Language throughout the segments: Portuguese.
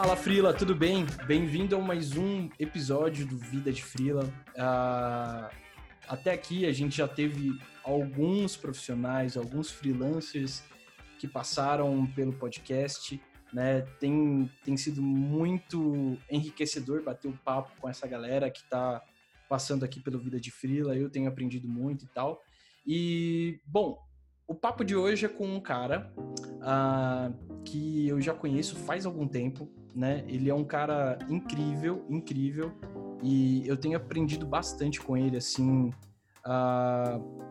Fala Frila, tudo bem? Bem-vindo a mais um episódio do Vida de Frila. Uh, até aqui a gente já teve alguns profissionais, alguns freelancers que passaram pelo podcast, né? Tem, tem sido muito enriquecedor bater o um papo com essa galera que está passando aqui pelo Vida de Frila. Eu tenho aprendido muito e tal. E, bom, o papo de hoje é com um cara uh, que eu já conheço faz algum tempo, né? Ele é um cara incrível, incrível, e eu tenho aprendido bastante com ele, assim, uh,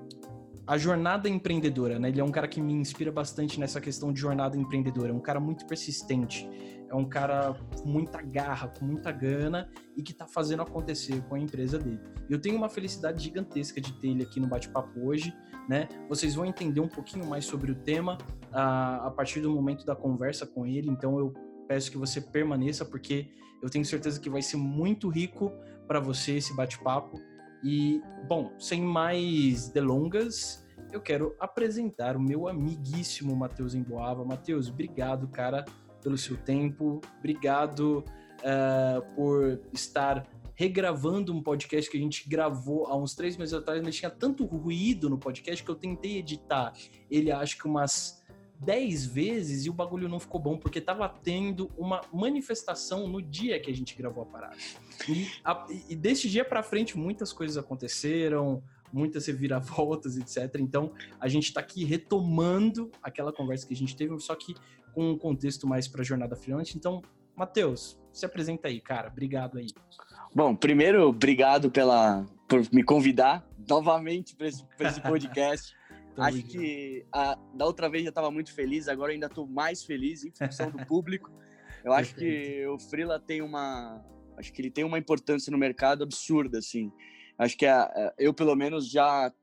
a jornada empreendedora, né? Ele é um cara que me inspira bastante nessa questão de jornada empreendedora, é um cara muito persistente, é um cara com muita garra, com muita gana e que está fazendo acontecer com a empresa dele. Eu tenho uma felicidade gigantesca de ter ele aqui no bate-papo hoje, né? Vocês vão entender um pouquinho mais sobre o tema uh, a partir do momento da conversa com ele, então eu peço que você permaneça, porque eu tenho certeza que vai ser muito rico para você esse bate-papo. E, bom, sem mais delongas, eu quero apresentar o meu amiguíssimo Matheus Emboava. Matheus, obrigado, cara, pelo seu tempo. Obrigado uh, por estar regravando um podcast que a gente gravou há uns três meses atrás, mas tinha tanto ruído no podcast que eu tentei editar ele, acho que umas 10 vezes e o bagulho não ficou bom, porque tava tendo uma manifestação no dia que a gente gravou a parada. E, a, e desse dia para frente, muitas coisas aconteceram, muitas reviravoltas, etc. Então, a gente tá aqui retomando aquela conversa que a gente teve, só que com um contexto mais pra jornada freelance. Então, Matheus, se apresenta aí, cara. Obrigado aí. Bom, primeiro, obrigado pela, por me convidar novamente para esse, esse podcast. Acho que a, da outra vez já estava muito feliz, agora ainda estou mais feliz em função do público. Eu acho que o Freela tem uma, acho que ele tem uma importância no mercado absurda, assim. Acho que a, eu pelo menos já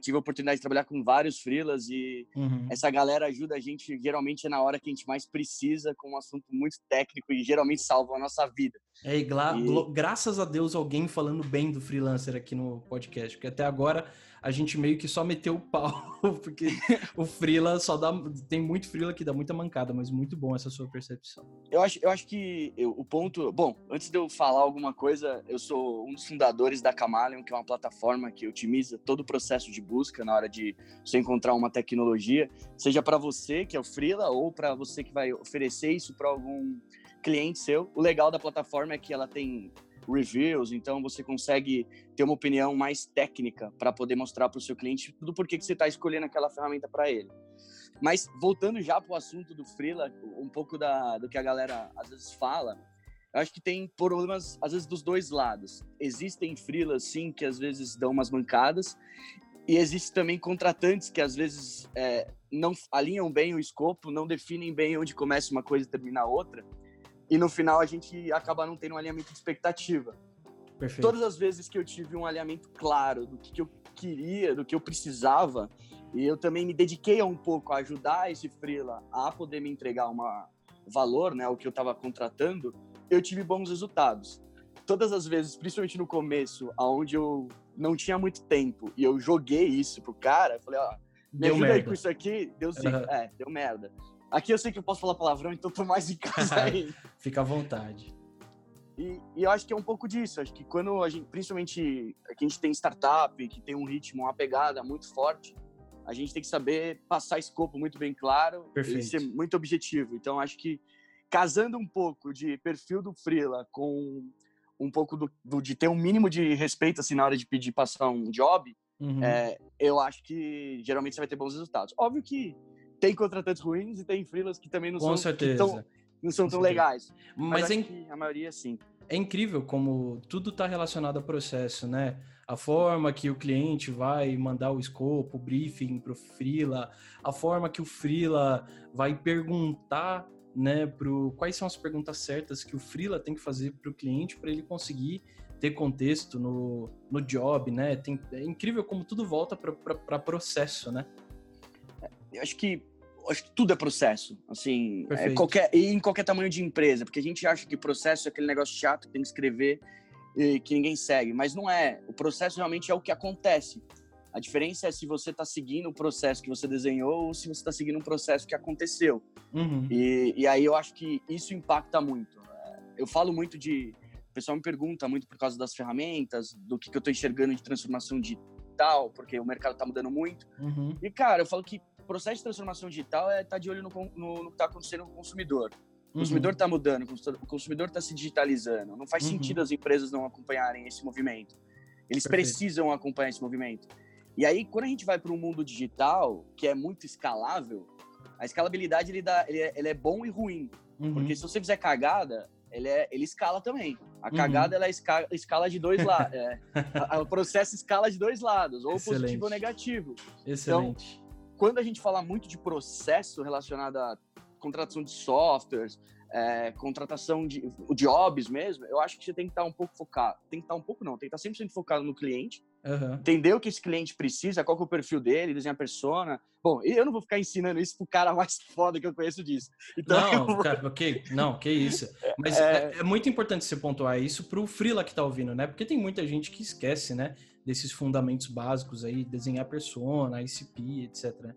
tive a oportunidade de trabalhar com vários freelas e uhum. essa galera ajuda a gente, geralmente é na hora que a gente mais precisa, com um assunto muito técnico e geralmente salva a nossa vida. É, e, e... graças a Deus alguém falando bem do freelancer aqui no podcast, porque até agora a gente meio que só meteu o pau, porque o Freela só dá. Tem muito Freela que dá muita mancada, mas muito bom essa sua percepção. Eu acho, eu acho que eu, o ponto. Bom, antes de eu falar alguma coisa, eu sou um dos fundadores da Camaleon, que é uma plataforma que otimiza todo o processo de busca na hora de você encontrar uma tecnologia, seja para você, que é o Freela, ou para você que vai oferecer isso para algum cliente seu. O legal da plataforma é que ela tem reviews, então você consegue ter uma opinião mais técnica para poder mostrar para o seu cliente do porquê que você está escolhendo aquela ferramenta para ele. Mas voltando já para o assunto do freela, um pouco da, do que a galera às vezes fala, eu acho que tem problemas às vezes dos dois lados. Existem freelas sim que às vezes dão umas mancadas e existem também contratantes que às vezes é, não alinham bem o escopo, não definem bem onde começa uma coisa e termina a outra e no final a gente acaba não tendo um alinhamento de expectativa. Perfeito. Todas as vezes que eu tive um alinhamento claro do que, que eu queria, do que eu precisava, e eu também me dediquei a um pouco a ajudar esse freela a poder me entregar uma valor, né, o que eu estava contratando, eu tive bons resultados. Todas as vezes, principalmente no começo, aonde eu não tinha muito tempo e eu joguei isso pro cara, eu falei, ó, me deu ajuda merda. aí com isso aqui, deu sim, uhum. é, deu merda. Aqui eu sei que eu posso falar palavrão, então tô mais em casa aí. Fica à vontade. E, e, eu acho que é um pouco disso. Acho que quando a gente, principalmente aqui a gente tem startup, que tem um ritmo, uma pegada muito forte, a gente tem que saber passar escopo muito bem claro Perfeito. e ser muito objetivo. Então acho que casando um pouco de perfil do freela com um pouco do, do, de ter um mínimo de respeito assim na hora de pedir passar um job, uhum. é, eu acho que geralmente você vai ter bons resultados. Óbvio que tem contratantes ruins e tem freelas que também não Com são certeza. Tão, não são Com tão certeza. legais. Mas, Mas é, a maioria sim. É incrível como tudo está relacionado ao processo, né? A forma que o cliente vai mandar o escopo, o briefing para o freela, a forma que o freela vai perguntar, né, pro quais são as perguntas certas que o freela tem que fazer para o cliente para ele conseguir ter contexto no, no job, né? Tem, é incrível como tudo volta para processo, né? Eu acho que acho que tudo é processo, assim, é qualquer, e em qualquer tamanho de empresa, porque a gente acha que processo é aquele negócio chato que tem que escrever e que ninguém segue, mas não é. O processo realmente é o que acontece. A diferença é se você está seguindo o processo que você desenhou ou se você está seguindo um processo que aconteceu. Uhum. E, e aí eu acho que isso impacta muito. Eu falo muito de. O pessoal me pergunta muito por causa das ferramentas, do que, que eu estou enxergando de transformação digital, porque o mercado está mudando muito. Uhum. E, cara, eu falo que processo de transformação digital é estar tá de olho no, no, no que está acontecendo com o consumidor. O consumidor está mudando, o consumidor está se digitalizando. Não faz Uhum. sentido as empresas não acompanharem esse movimento. Eles Perfeito. precisam acompanhar esse movimento. E aí, quando a gente vai para um mundo digital, que é muito escalável, a escalabilidade ele, dá, ele, é, ele é bom e ruim. Uhum. Porque se você fizer cagada, ele, é, ele escala também. A Uhum. cagada ela escala, escala de dois lados. É, o processo escala de dois lados, ou Excelente. positivo ou negativo. Excelente. Quando a gente fala muito de processo relacionado à contratação de softwares, é, contratação de jobs mesmo, eu acho que você tem que estar um pouco focado. Tem que estar um pouco não, tem que estar 100% focado no cliente, Aham. entender o que esse cliente precisa, qual que é o perfil dele, desenhar persona. Bom, eu não vou ficar ensinando isso pro cara mais foda que eu conheço disso. Então, Não, vou- cara, ok, não, que isso. Mas é, é muito importante você pontuar isso pro Freela que tá ouvindo, né? Porque tem muita gente que esquece, né? Desses fundamentos básicos aí, desenhar persona, ICP, etc.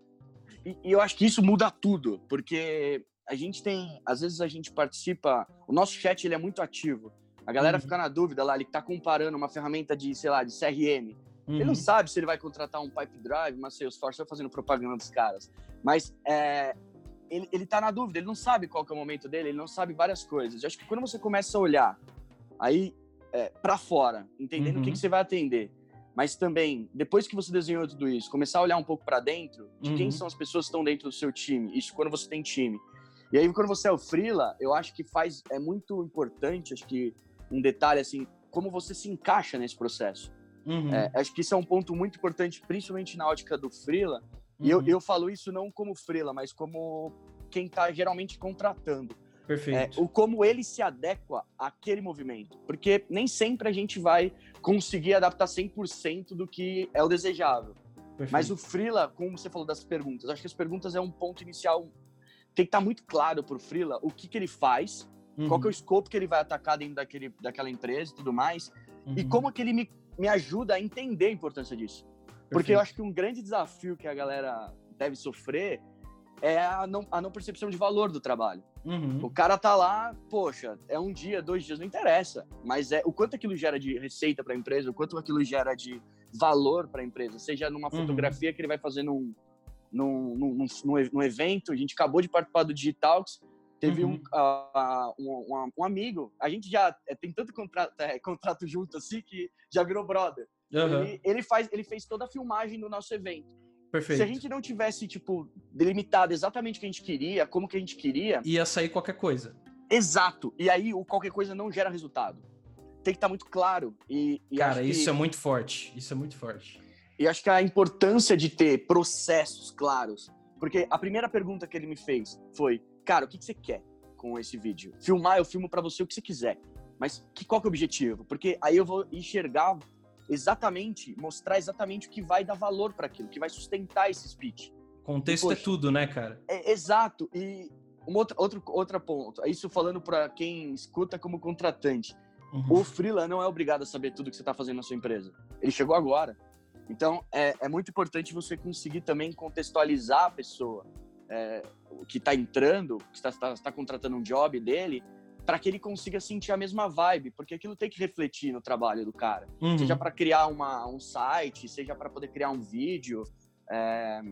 E, e eu acho que isso muda tudo, porque a gente tem, às vezes a gente participa, o nosso chat ele é muito ativo. A galera Uhum. fica na dúvida lá, ele tá comparando uma ferramenta de, sei lá, de CRM. Ele Uhum. não sabe se ele vai contratar um Pipe Drive, uma Salesforce, eu fazendo propaganda dos caras. Mas é, ele, ele tá na dúvida, ele não sabe qual que é o momento dele, ele não sabe várias coisas. Eu acho que quando você começa a olhar aí é, para fora, entendendo o que, Uhum. que você vai atender, mas também, depois que você desenhou tudo isso, começar a olhar um pouco para dentro de Uhum. quem são as pessoas que estão dentro do seu time. Isso quando você tem time. E aí, quando você é o freela, eu acho que faz é muito importante, acho que um detalhe assim, como você se encaixa nesse processo. Uhum. É, acho que isso é um ponto muito importante, principalmente na ótica do freela. E eu, Uhum. eu falo isso não como freela, mas como quem está geralmente contratando. É, Perfeito. o como ele se adequa àquele movimento. Porque nem sempre a gente vai conseguir adaptar 100% do que é o desejável. perfeito. Mas o freela, como você falou das perguntas, acho que as perguntas é um ponto inicial. Tem que estar muito claro para o freela o que, que ele faz, qual que é o escopo que ele vai atacar dentro daquele, daquela empresa e tudo mais, e Uhum. como que ele me, me ajuda a entender a importância disso. Porque eu acho que um grande desafio que a galera deve sofrer é a não, a não percepção de valor do trabalho. Uhum. O cara tá lá, poxa, é um dia, dois dias, não interessa. Mas é o quanto aquilo gera de receita para a empresa, o quanto aquilo gera de valor para a empresa, seja numa Uhum. fotografia que ele vai fazer num, num, num, num, num- evento. A gente acabou de participar do Digitalks. Teve um, Uhum. ah, um, um- um amigo, a gente já é, tem tanto contrato, é, contrato junto assim que já virou brother. Ele, ele, faz, ele fez toda a filmagem do nosso evento. Perfeito. Se a gente não tivesse, tipo, delimitado exatamente o que a gente queria, como que a gente queria, Ia sair qualquer coisa. Exato. E aí o qualquer coisa não gera resultado. Tem que estar muito claro. E, e Cara, isso que, é muito forte. Isso é muito forte. E acho que a importância de ter processos claros. Porque a primeira pergunta que ele me fez foi: Cara, o que, que você quer com esse vídeo? Filmar, eu filmo para você o que você quiser. Mas que, qual que é o objetivo? Porque aí eu vou enxergar exatamente, mostrar exatamente o que vai dar valor para aquilo, que vai sustentar esse speech. Contexto Poxa. é tudo, né, cara? É, exato. E um outro, outro, outro ponto, isso falando para quem escuta como contratante. Uhum. O freela não é obrigado a saber tudo que você está fazendo na sua empresa. Ele chegou agora. Então, é, é muito importante você conseguir também contextualizar a pessoa é, que está entrando, que está tá, tá contratando um job dele, para que ele consiga sentir a mesma vibe, porque aquilo tem que refletir no trabalho do cara. Uhum. Seja para criar uma, um site, seja para poder criar um vídeo, é,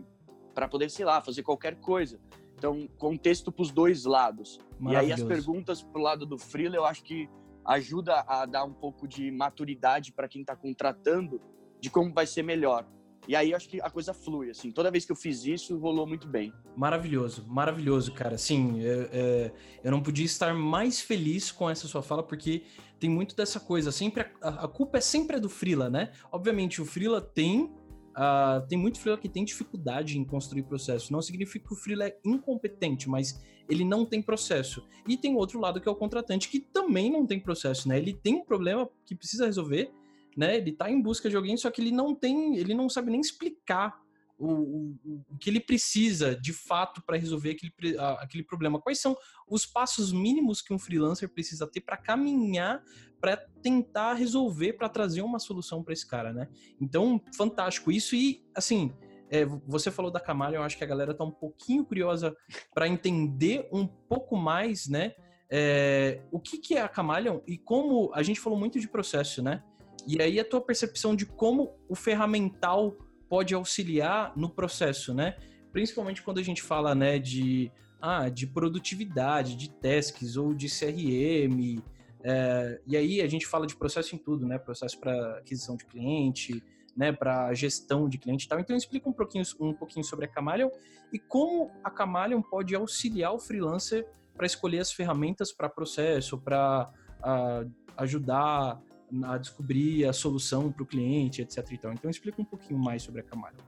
para poder, sei lá, fazer qualquer coisa. Então, contexto para os dois lados. E aí as perguntas pro lado do freela, eu acho que ajuda a dar um pouco de maturidade para quem está contratando de como vai ser melhor. E aí eu acho que a coisa flui, assim. Toda vez que eu fiz isso, rolou muito bem. Maravilhoso, maravilhoso, cara. Sim, é- é, eu não podia estar mais feliz com essa sua fala, porque tem muito dessa coisa. Sempre a, a culpa é sempre do Freela, né? Obviamente, o Freela tem. ah, tem muito Freela que tem dificuldade em construir processo. Não significa que o Freela é incompetente, mas ele não tem processo. E tem outro lado que é o contratante, que também não tem processo, né? Ele tem um problema que precisa resolver, né? Ele tá em busca de alguém, só que ele não tem, ele não sabe nem explicar o, o, o que ele precisa de fato para resolver aquele, aquele problema? Quais são os passos mínimos que um freelancer precisa ter para caminhar para tentar resolver, para trazer uma solução para esse cara, né? Então, fantástico isso e assim. É, você falou da Camalha, eu acho que a galera tá um pouquinho curiosa para entender um pouco mais, né? É, o que, que é a Camalion e como a gente falou muito de processo, né? E aí a tua percepção de como o ferramental pode auxiliar no processo, né? Principalmente quando a gente fala, né, de, ah, de produtividade, de tasks ou de CRM. É, e aí a gente fala de processo em tudo, né? Processo para aquisição de cliente, né, para gestão de cliente e tal. Então explica um pouquinho, um pouquinho sobre a Camalion e como a Camalion pode auxiliar o freelancer para escolher as ferramentas para processo, para uh, ajudar a descobrir a solução para o cliente, etc. Então, então explica um pouquinho mais sobre a Camalion.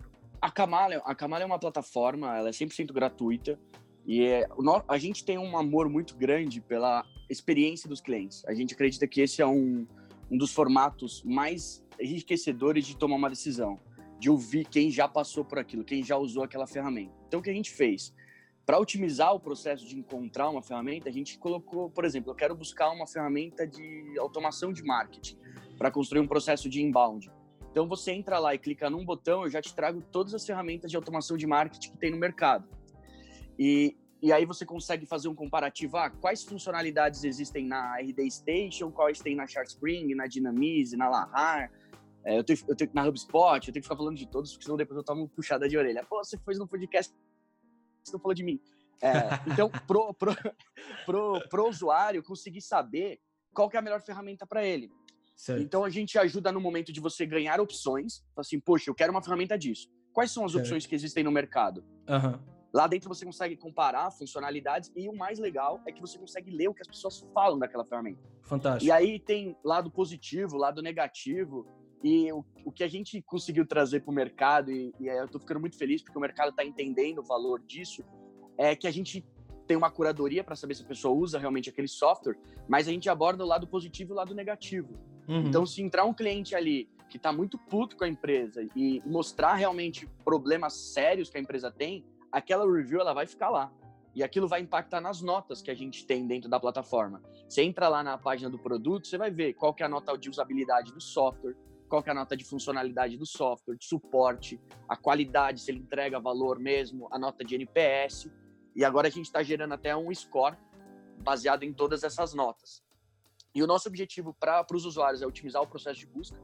A Camalion, a Camalion é uma plataforma, ela é 100% gratuita e é, a gente tem um amor muito grande pela experiência dos clientes. A gente acredita que esse é um, um dos formatos mais enriquecedores de tomar uma decisão, de ouvir quem já passou por aquilo, quem já usou aquela ferramenta. Então, o que a gente fez? Para otimizar o processo de encontrar uma ferramenta, a gente colocou, por exemplo, eu quero buscar uma ferramenta de automação de marketing para construir um processo de inbound. Então você entra lá e clica num botão, eu já te trago todas as ferramentas de automação de marketing que tem no mercado. E, e aí você consegue fazer um comparativo, ah, quais funcionalidades existem na RD Station, quais tem na ShartSpring, na Dynamize, na Lahar, é, eu, tenho, eu tenho na HubSpot, eu tenho que ficar falando de todos, porque senão depois eu tomo puxada de orelha. Pô, você fez no podcast você não falou de mim. É, então, pro, pro, pro, pro usuário conseguir saber qual que é a melhor ferramenta para ele. Certo. Então, a gente ajuda no momento de você ganhar opções. Assim, poxa, eu quero uma ferramenta disso. Quais são as certo. opções que existem no mercado? Uhum. Lá dentro você consegue comparar funcionalidades e o mais legal é que você consegue ler o que as pessoas falam daquela ferramenta. Fantástico. E aí tem lado positivo, lado negativo. E o, o que a gente conseguiu trazer para o mercado, e, e eu estou ficando muito feliz porque o mercado está entendendo o valor disso, é que a gente tem uma curadoria para saber se a pessoa usa realmente aquele software, mas a gente aborda o lado positivo e o lado negativo. Uhum. Então, se entrar um cliente ali que está muito puto com a empresa e mostrar realmente problemas sérios que a empresa tem, aquela review ela vai ficar lá. E aquilo vai impactar nas notas que a gente tem dentro da plataforma. Você entra lá na página do produto, você vai ver qual que é a nota de usabilidade do software, qual é a nota de funcionalidade do software, de suporte, a qualidade, se ele entrega valor mesmo, a nota de NPS. E agora a gente está gerando até um score baseado em todas essas notas. E o nosso objetivo para os usuários é otimizar o processo de busca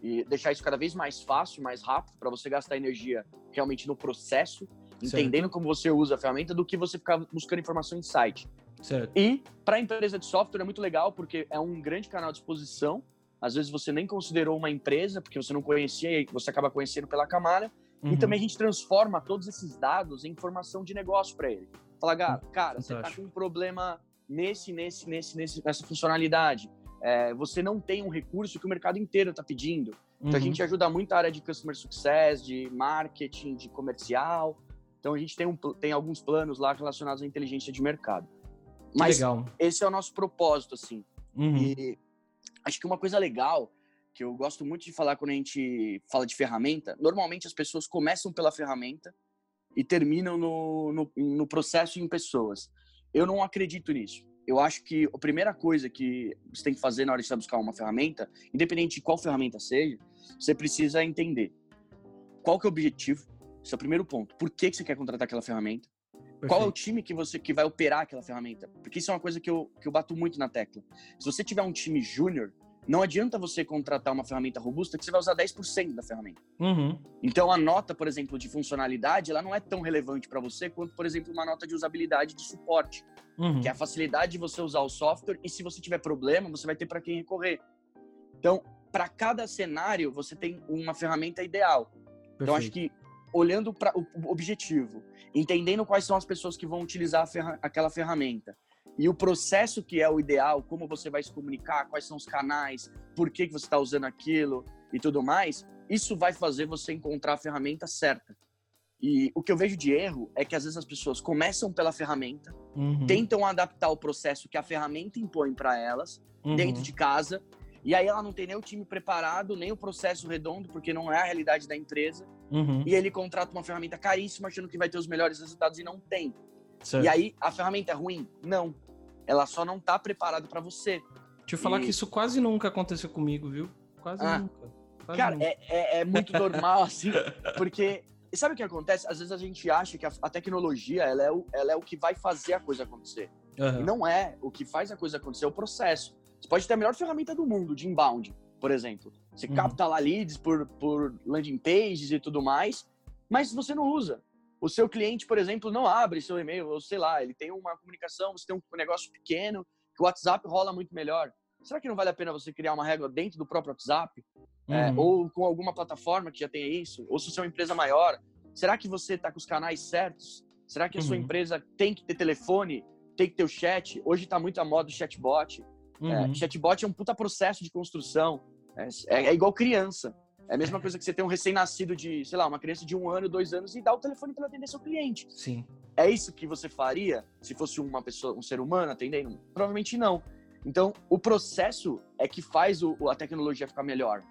e deixar isso cada vez mais fácil, mais rápido, para você gastar energia realmente no processo, entendendo certo. como você usa a ferramenta, do que você ficar buscando informação em site. Certo. E para a empresa de software é muito legal, porque é um grande canal de exposição às vezes você nem considerou uma empresa, porque você não conhecia e você acaba conhecendo pela Camara. Uhum. E também a gente transforma todos esses dados em informação de negócio para ele. Fala, cara, cara você está com um problema nesse, nesse, nesse, nesse, nessa funcionalidade. É, você não tem um recurso que o mercado inteiro está pedindo. Então a uhum. gente ajuda muito a área de customer success, de marketing, de comercial. Então a gente tem, um, tem alguns planos lá relacionados à inteligência de mercado. Mas legal. esse é o nosso propósito, assim. Uhum. E Acho que uma coisa legal que eu gosto muito de falar quando a gente fala de ferramenta, normalmente as pessoas começam pela ferramenta e terminam no, no, no processo em pessoas. Eu não acredito nisso. Eu acho que a primeira coisa que você tem que fazer na hora de buscar uma ferramenta, independente de qual ferramenta seja, você precisa entender qual que é o objetivo, esse é o primeiro ponto. Por que, que você quer contratar aquela ferramenta? Perfeito. Qual é o time que você que vai operar aquela ferramenta? Porque isso é uma coisa que eu, que eu bato muito na tecla. Se você tiver um time júnior, não adianta você contratar uma ferramenta robusta que você vai usar 10% da ferramenta. Uhum. Então, a nota, por exemplo, de funcionalidade, ela não é tão relevante para você quanto, por exemplo, uma nota de usabilidade de suporte, uhum. que é a facilidade de você usar o software e se você tiver problema, você vai ter para quem recorrer. Então, para cada cenário, você tem uma ferramenta ideal. Perfeito. Então, acho que olhando para o objetivo, entendendo quais são as pessoas que vão utilizar ferra aquela ferramenta e o processo que é o ideal, como você vai se comunicar, quais são os canais, por que, que você está usando aquilo e tudo mais, isso vai fazer você encontrar a ferramenta certa. E o que eu vejo de erro é que às vezes as pessoas começam pela ferramenta, uhum. tentam adaptar o processo que a ferramenta impõe para elas, uhum. dentro de casa, E aí ela não tem nem o time preparado, nem o processo redondo, porque não é a realidade da empresa. Uhum. E ele contrata uma ferramenta caríssima, achando que vai ter os melhores resultados e não tem. Certo. E aí a ferramenta é ruim? Não. Ela só não tá preparada para você. Deixa eu falar e- que isso quase nunca aconteceu comigo, viu? Quase Ah. nunca. Quase Cara, nunca. é, é, é muito normal, assim, porque. E sabe o que acontece? Às vezes a gente acha que a, a tecnologia ela é, o, ela é o que vai fazer a coisa acontecer. E não é. O que faz a coisa acontecer é o processo. Você pode ter a melhor ferramenta do mundo de inbound, por exemplo. Você Uhum. capta lá leads por, por landing pages e tudo mais, mas você não usa. O seu cliente, por exemplo, não abre seu e-mail, ou sei lá, ele tem uma comunicação, você tem um negócio pequeno, que o WhatsApp rola muito melhor. Será que não vale a pena você criar uma regra dentro do próprio WhatsApp? É, Uhum. ou com alguma plataforma que já tenha isso, ou se você é uma empresa maior, será que você está com os canais certos? Será que a sua Uhum. empresa tem que ter telefone, tem que ter o chat? Hoje está muito a moda o chatbot. É, Uhum. chatbot é um puta processo de construção. É, é- é igual criança. É a mesma coisa que você ter um recém-nascido de, sei lá, uma criança de um ano, dois anos e dar o telefone para atender seu cliente. Sim. É isso que você faria se fosse uma pessoa, um ser humano atendendo? Provavelmente não. Então, o processo é que faz o, a tecnologia ficar melhor.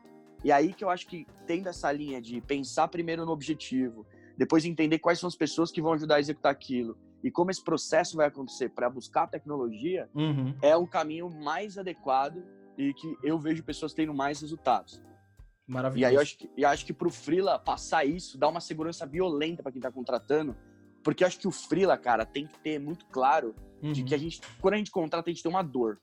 E aí que eu acho que tendo essa linha de pensar primeiro no objetivo, depois entender quais são as pessoas que vão ajudar a executar aquilo e como esse processo vai acontecer para buscar a tecnologia, Uhum. é o caminho mais adequado e que eu vejo pessoas tendo mais resultados. Maravilhoso. E aí eu acho que, e acho que pro Freela passar isso, dá uma segurança violenta para quem tá contratando, porque eu acho que o Freela, cara, tem que ter muito claro de Uhum. que a gente, quando a gente contrata, a gente tem uma dor.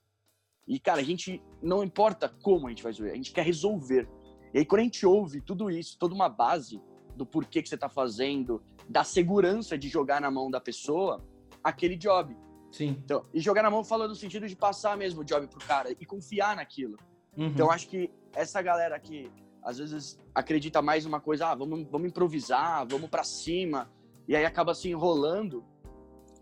E, cara, a gente não importa como a gente vai resolver, a gente quer resolver. E aí, quando a gente ouve tudo isso, toda uma base do porquê que você tá fazendo, da segurança de jogar na mão da pessoa, aquele job. Sim. Então, e jogar na mão fala no sentido de passar mesmo o job pro cara e confiar naquilo. Uhum. Então, acho que essa galera que às vezes acredita mais numa coisa, ah, vamos, vamos improvisar, vamos pra cima, e aí acaba se enrolando,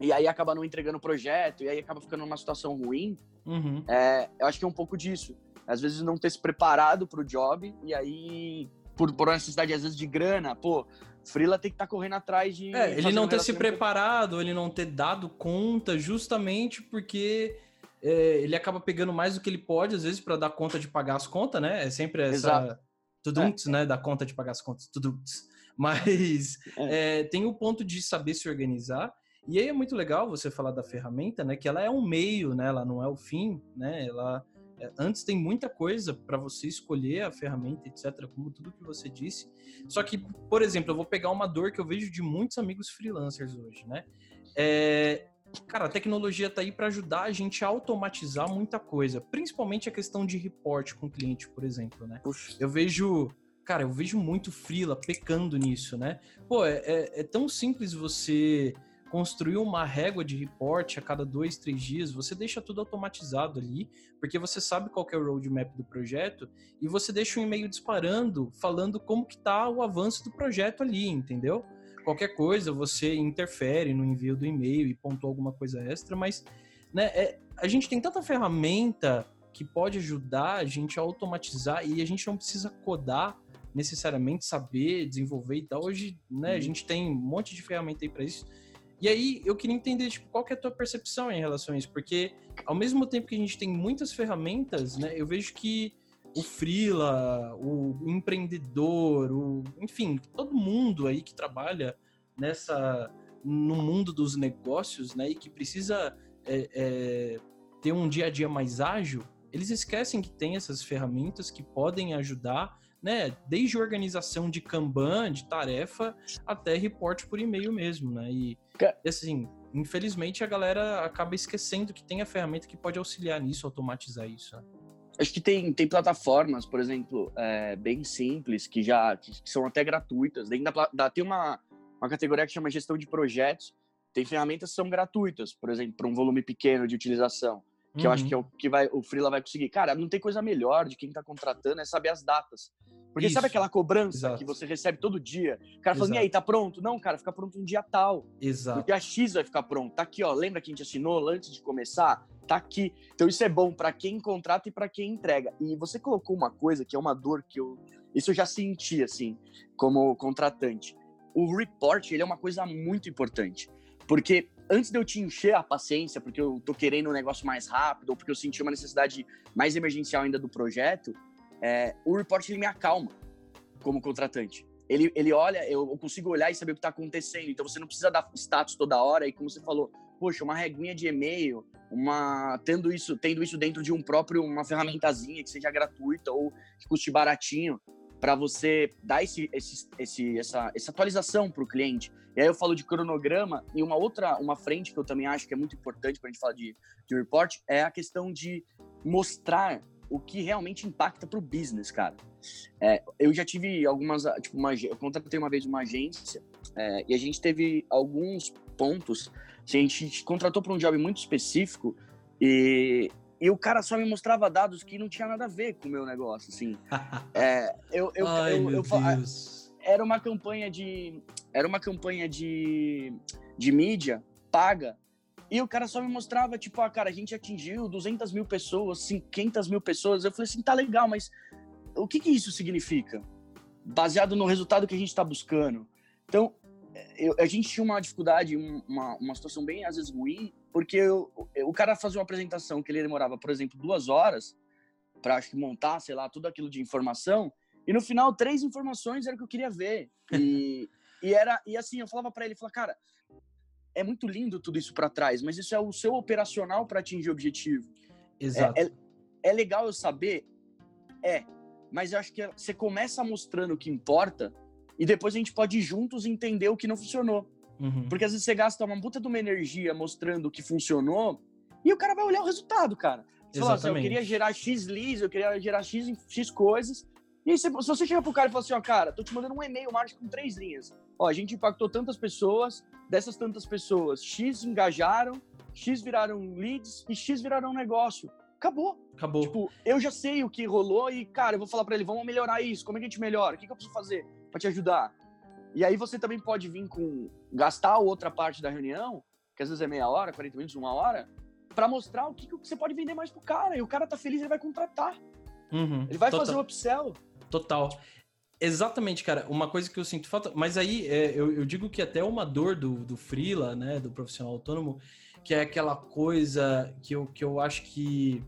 e aí acaba não entregando o projeto, e aí acaba ficando numa situação ruim, Uhum. é, eu acho que é um pouco disso. Às vezes não ter se preparado pro job, e aí, por, por uma necessidade, às vezes, de grana, pô, Freela tem que estar correndo atrás de. É, ele não ter se preparado, ele não ter dado conta, justamente porque é, ele acaba pegando mais do que ele pode, às vezes, para dar conta de pagar as contas, né? É sempre essa. Exato. Tudunts, né? Dar conta de pagar as contas. Tudunts. Mas É. é, tem o ponto de saber se organizar. E aí é muito legal você falar da ferramenta, né? Que ela é um meio, né? Ela não é o fim, né? Ela é, antes tem muita coisa para você escolher a ferramenta, etc. Como tudo que você disse. Só que, por exemplo, eu vou pegar uma dor que eu vejo de muitos amigos freelancers hoje, né? É, cara, a tecnologia tá aí para ajudar a gente a automatizar muita coisa, principalmente a questão de report com o cliente, por exemplo, né? Puxa, Eu vejo, cara, eu vejo muito freela pecando nisso, né? Pô, é, é- é tão simples você construir uma régua de report a cada dois, três dias, você deixa tudo automatizado ali, porque você sabe qual é o roadmap do projeto e você deixa um e-mail disparando, falando como que tá o avanço do projeto ali, entendeu? Qualquer coisa, você interfere no envio do e-mail e pontua alguma coisa extra, mas né, é- a gente tem tanta ferramenta que pode ajudar a gente a automatizar e a gente não precisa codar necessariamente, saber, desenvolver e tal. Hoje, né, a Uhum. gente tem um monte de ferramenta aí para isso. E aí, eu queria entender, tipo, qual que é a tua percepção em relação a isso? Porque, ao mesmo tempo que a gente tem muitas ferramentas, né, eu vejo que o freela, o empreendedor, o, enfim, todo mundo aí que trabalha nessa no mundo dos negócios, né, e que precisa é, é, ter um dia a dia mais ágil, eles esquecem que tem essas ferramentas que podem ajudar, né, desde organização de Kanban, de tarefa, até report por e-mail mesmo, né, e assim, infelizmente a galera acaba esquecendo que tem a ferramenta que pode auxiliar nisso, automatizar isso. né? Acho que tem, tem plataformas, por exemplo, é, bem simples, que já que são até gratuitas. Dentro da, da- tem uma, uma categoria que chama gestão de projetos. Tem ferramentas que são gratuitas, por exemplo, para um volume pequeno de utilização, que eu acho Uhum. que é o que vai, o Freela vai conseguir. Cara, não tem coisa melhor de quem está contratando é saber as datas. Porque sabe Isso. aquela cobrança Exato. que você recebe todo dia? O cara falando, e aí, tá pronto? Não, cara, fica pronto um dia tal. Exato. Porque a X vai ficar pronto. Tá aqui, ó. Lembra que a gente assinou antes de começar? Tá aqui. Então isso é bom para quem contrata e para quem entrega. E você colocou uma coisa que é uma dor que eu. Isso eu já senti, assim, como contratante. O report, ele é uma coisa muito importante. Porque antes de eu te encher a paciência, porque eu tô querendo um negócio mais rápido, ou porque eu senti uma necessidade mais emergencial ainda do projeto, é, o report ele me acalma como contratante. Ele, ele olha, eu consigo olhar e saber o que está acontecendo. Então você não precisa dar status toda hora. E como você falou, poxa, uma reguinha de e-mail, uma tendo isso, tendo isso dentro de um próprio, uma ferramentazinha que seja gratuita ou que custe baratinho para você dar esse, esse, esse, essa, essa atualização para o cliente. E aí eu falo de cronograma e uma outra, uma frente que eu também acho que é muito importante para a gente falar de, de report é a questão de mostrar o que realmente impacta para o business, cara. É, eu já tive algumas, tipo, uma, eu contratei uma vez uma agência é, e a gente teve alguns pontos. A gente contratou para um job muito específico e, e o cara só me mostrava dados que não tinha nada a ver com o meu negócio, assim. É, eu, eu, Ai, eu, eu, Deus. era uma campanha de era uma campanha de, de mídia paga e o cara só me mostrava tipo ah cara a gente atingiu 200 mil pessoas 500 mil pessoas eu falei assim tá legal mas o que que isso significa baseado no resultado que a gente está buscando então eu, a gente tinha uma dificuldade uma, uma situação bem às vezes ruim porque eu, o cara fazia uma apresentação que ele demorava por exemplo duas horas para acho que montar sei lá tudo aquilo de informação e no final, três informações era o que eu queria ver. E, e era e assim, eu falava para ele, falava, cara, é muito lindo tudo isso para trás, mas isso é o seu operacional para atingir o objetivo. Exato. É, é, é, legal eu saber? É. Mas eu acho que você começa mostrando o que importa e depois a gente pode ir juntos entender o que não funcionou. Uhum. Porque às vezes você gasta uma puta de uma energia mostrando o que funcionou e o cara vai olhar o resultado, cara. Você fala assim, eu queria gerar X leads, eu queria gerar X, X coisas, e aí, se, se você chega pro cara e fala assim, ó, cara, tô te mandando um e-mail marketing com três linhas. Ó, a gente impactou tantas pessoas, dessas tantas pessoas, X engajaram, X viraram leads e X viraram negócio. Acabou. Acabou. Tipo, eu já sei o que rolou e, cara, eu vou falar para ele, vamos melhorar isso. Como é que a gente melhora? O que, que eu preciso fazer para te ajudar? E aí você também pode vir com gastar outra parte da reunião, que às vezes é meia hora, 40 minutos, uma hora, para mostrar o que, que você pode vender mais pro cara. E o cara tá feliz, ele vai contratar. Uhum. Ele vai Total. fazer o upsell. Total. Exatamente, cara. Uma coisa que eu sinto falta. Mas aí é, eu, eu, digo que até uma dor do, do Freela, né? Do profissional autônomo, que é aquela coisa que eu, que eu acho que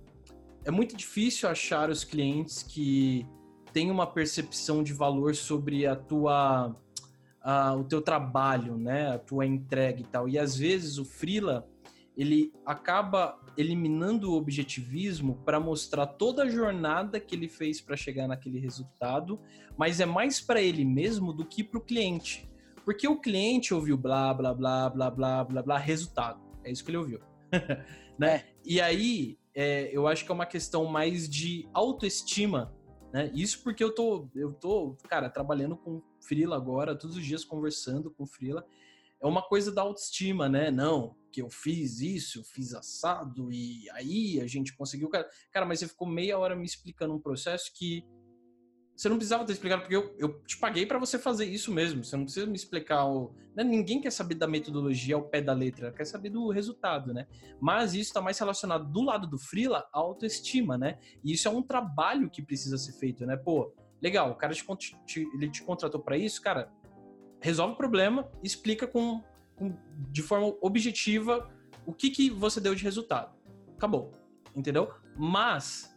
é muito difícil achar os clientes que têm uma percepção de valor sobre a tua. A, o teu trabalho, né? A tua entrega e tal. E às vezes o Freela ele acaba eliminando o objetivismo para mostrar toda a jornada que ele fez para chegar naquele resultado, mas é mais para ele mesmo do que para o cliente. Porque o cliente ouviu blá, blá, blá, blá, blá, blá, blá, resultado. É isso que ele ouviu. né? É. E aí, é, eu acho que é uma questão mais de autoestima, né? Isso porque eu tô, eu tô, cara, trabalhando com Frila agora, todos os dias conversando com Frila. É uma coisa da autoestima, né? Não, que eu fiz isso, eu fiz assado, e aí a gente conseguiu. Cara, cara mas você ficou meia hora me explicando um processo que você não precisava ter explicado, porque eu, eu te paguei para você fazer isso mesmo. Você não precisa me explicar. O, né? Ninguém quer saber da metodologia ao pé da letra, quer saber do resultado, né? Mas isso está mais relacionado do lado do Freela à autoestima, né? E isso é um trabalho que precisa ser feito, né? Pô, legal, o cara te, te, ele te contratou para isso, cara. Resolve o problema, explica com de forma objetiva o que, que você deu de resultado. Acabou. Entendeu? Mas,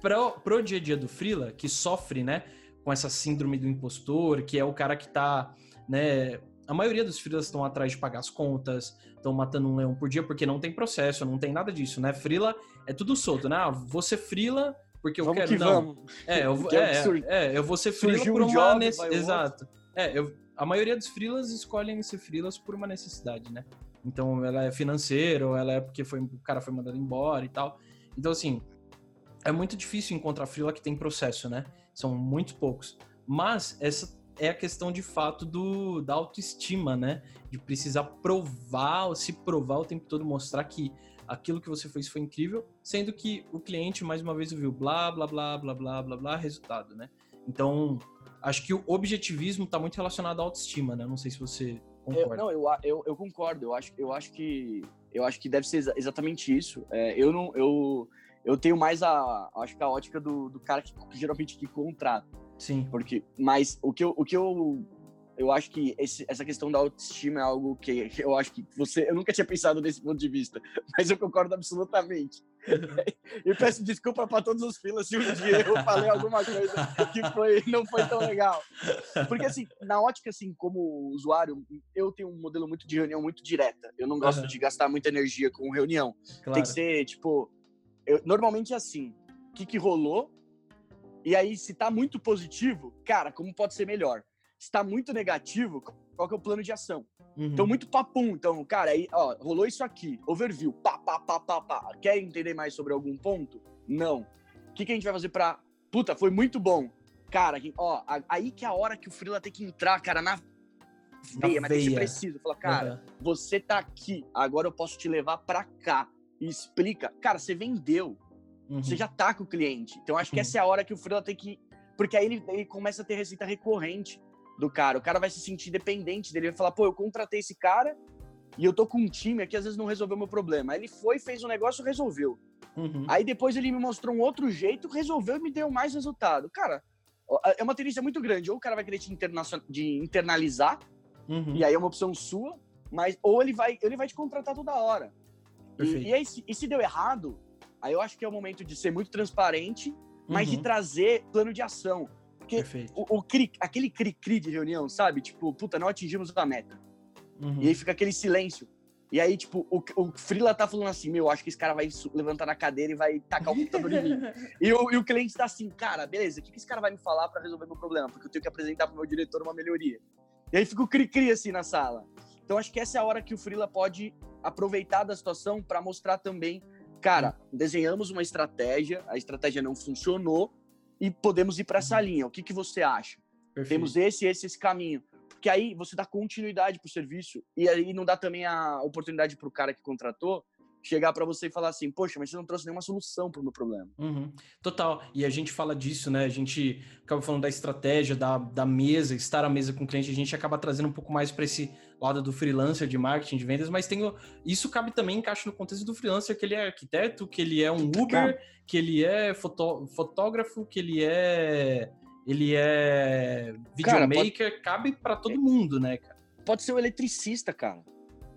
pro, pro dia a dia do Freela, que sofre, né, com essa síndrome do impostor, que é o cara que tá, né, a maioria dos freelas estão atrás de pagar as contas, estão matando um leão por dia porque não tem processo, não tem nada disso, né? Freela é tudo solto, né? Ah, você freela porque eu vamos quero que não. Vamos. É, eu, é, é, eu vou ser freela por uma necessidade. Exato. É, eu, a maioria dos freelas escolhem ser freelas por uma necessidade, né? Então ela é financeira, ou ela é porque foi, o cara foi mandado embora e tal. Então, assim, é muito difícil encontrar freela que tem processo, né? São muito poucos. Mas essa é a questão de fato do, da autoestima, né? De precisar provar, se provar o tempo todo, mostrar que aquilo que você fez foi incrível, sendo que o cliente, mais uma vez, ouviu blá, blá, blá, blá, blá, blá, blá, resultado, né? Então, acho que o objetivismo está muito relacionado à autoestima, né? Não sei se você concorda. Eu, não, eu, eu, eu, concordo. Eu acho, eu acho que eu acho que deve ser exatamente isso. É, eu não, eu, eu tenho mais a, acho que a ótica do, do cara que, que geralmente que contrata. Sim. Porque, mas o que eu, o que eu eu acho que esse, essa questão da autoestima é algo que, eu acho que você. Eu nunca tinha pensado desse ponto de vista, mas eu concordo absolutamente. e peço desculpa para todos os filas se um dia eu falei alguma coisa que foi, não foi tão legal. Porque, assim, na ótica, assim, como usuário, eu tenho um modelo muito de reunião muito direta. Eu não gosto uhum. de gastar muita energia com reunião. Claro. Tem que ser, tipo. Eu, normalmente é assim: o que, que rolou? E aí, se tá muito positivo, cara, como pode ser melhor? Está muito negativo, qual que é o plano de ação? Uhum. Então, muito papum. Então, cara, aí, ó, rolou isso aqui, overview, pá, pá, pá, pá, pá. Quer entender mais sobre algum ponto? Não. O que, que a gente vai fazer pra. Puta, foi muito bom. Cara, ó, aí que é a hora que o Freela tem que entrar, cara, na veia, mas tem que ser preciso. Fala, cara, uhum. você tá aqui, agora eu posso te levar pra cá. E explica. Cara, você vendeu. Uhum. Você já tá com o cliente. Então, acho que essa é a hora que o Freela tem que. Porque aí ele, ele começa a ter receita recorrente do cara. O cara vai se sentir dependente dele, vai falar, pô, eu contratei esse cara e eu tô com um time aqui, às vezes não resolveu meu problema. Aí ele foi, fez um negócio, resolveu. Uhum. Aí depois ele me mostrou um outro jeito, resolveu e me deu mais resultado. Cara, é uma tendência muito grande. Ou o cara vai querer te de internalizar, uhum. e aí é uma opção sua, mas ou ele vai, ele vai te contratar toda hora. E, e, aí, e se deu errado, aí eu acho que é o momento de ser muito transparente, mas uhum. de trazer plano de ação. Porque o, o cri, aquele cri-cri de reunião, sabe? Tipo, puta, não atingimos a meta. Uhum. E aí fica aquele silêncio. E aí, tipo, o, o Frila tá falando assim, meu, acho que esse cara vai levantar na cadeira e vai tacar o computador em mim. E o, e o cliente tá assim, cara, beleza, o que, que esse cara vai me falar para resolver meu problema? Porque eu tenho que apresentar pro meu diretor uma melhoria. E aí fica o cri-cri assim na sala. Então acho que essa é a hora que o Frila pode aproveitar da situação para mostrar também, cara, desenhamos uma estratégia, a estratégia não funcionou, e podemos ir para essa uhum. linha. O que, que você acha? Perfeito. Temos esse, esse, esse caminho. Porque aí você dá continuidade para o serviço e aí não dá também a oportunidade para o cara que contratou chegar para você e falar assim, poxa, mas você não trouxe nenhuma solução para o meu problema. Uhum. Total. E a gente fala disso, né? A gente acaba falando da estratégia, da, da mesa, estar à mesa com o cliente, a gente acaba trazendo um pouco mais para esse lado do freelancer de marketing, de vendas, mas tem isso cabe também, encaixa no contexto do freelancer, que ele é arquiteto, que ele é um Uber, que ele é foto, fotógrafo, que ele é ele é videomaker, pode... cabe para todo mundo, né, cara? Pode ser o eletricista, cara.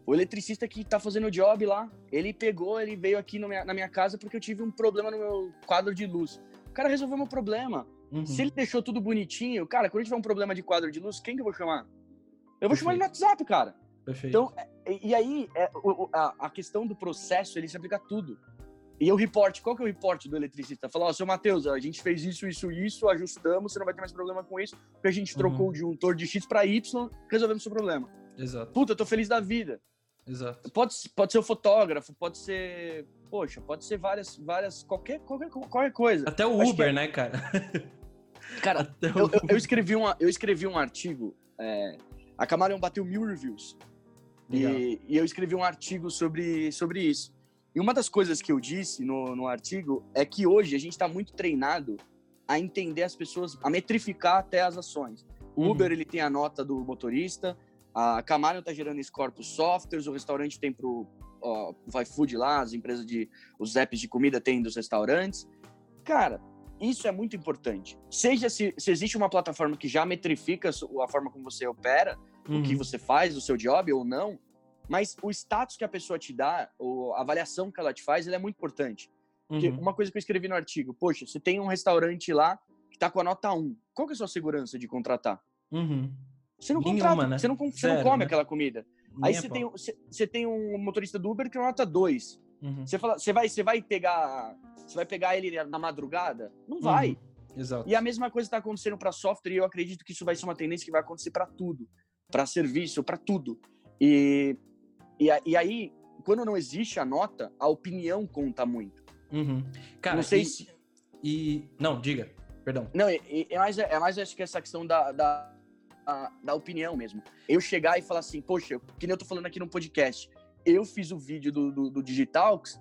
O eletricista que tá fazendo o job lá, ele pegou, ele veio aqui minha, na minha casa porque eu tive um problema no meu quadro de luz. O cara resolveu meu problema. Uhum. Se ele deixou tudo bonitinho, cara, quando tiver um problema de quadro de luz, quem que eu vou chamar? Eu vou Perfeito. chamar ele no WhatsApp, cara. Perfeito. Então, é, e aí, é, a, a, questão do processo, ele se aplica a tudo. E o report, qual que é o report do eletricista? Falar, ó, oh, seu Matheus, a gente fez isso, isso, isso, ajustamos, você não vai ter mais problema com isso, porque a gente uhum. trocou o disjuntor de X para Y, resolvemos o seu problema. Exato. Puta, eu tô feliz da vida. Exato. Pode, pode ser o fotógrafo, pode ser. Poxa, pode ser várias, várias. Qualquer, qualquer, qualquer coisa. Até o Acho Uber, é... né, cara? Cara, eu, eu, eu, escrevi um, eu escrevi um artigo. É, a Camarion bateu mil reviews. E, e, eu escrevi um artigo sobre, sobre isso. E uma das coisas que eu disse no, no artigo é que hoje a gente está muito treinado a entender as pessoas, a metrificar até as ações. O uhum. Uber ele tem a nota do motorista, a Camaro está gerando score para softwares, o restaurante tem para o iFood lá, as empresas de. os apps de comida tem dos restaurantes. Cara, isso é muito importante. Seja se, se existe uma plataforma que já metrifica a forma como você opera, uhum. o que uhum. você faz, o seu job ou não, mas o status que a pessoa te dá, ou a avaliação que ela te faz, é muito importante. Porque uhum. uma coisa que eu escrevi no artigo, poxa, você tem um restaurante lá que está com a nota 1. Qual que é a sua segurança de contratar? Uhum. Você não Nenhuma, contrata, né? você, não, você Zero, não come né? aquela comida. Aí você, tem, você, você, tem um motorista do Uber que é nota 2. Uhum. Você, fala, você, vai, você vai pegar. Você vai pegar ele na madrugada? Não vai. Uhum. Exato. E a mesma coisa está acontecendo para software, e eu acredito que isso vai ser uma tendência que vai acontecer para tudo. Para serviço, para tudo. E, e, e, aí, quando não existe a nota, a opinião conta muito. Uhum. Cara, não sei e, se. E. Não, diga. Perdão. Não, é, é, mais, é mais acho que essa questão da, da da opinião mesmo. Eu chegar e falar assim, poxa, que nem eu tô falando aqui no podcast, eu fiz o vídeo do, do, do Digitalks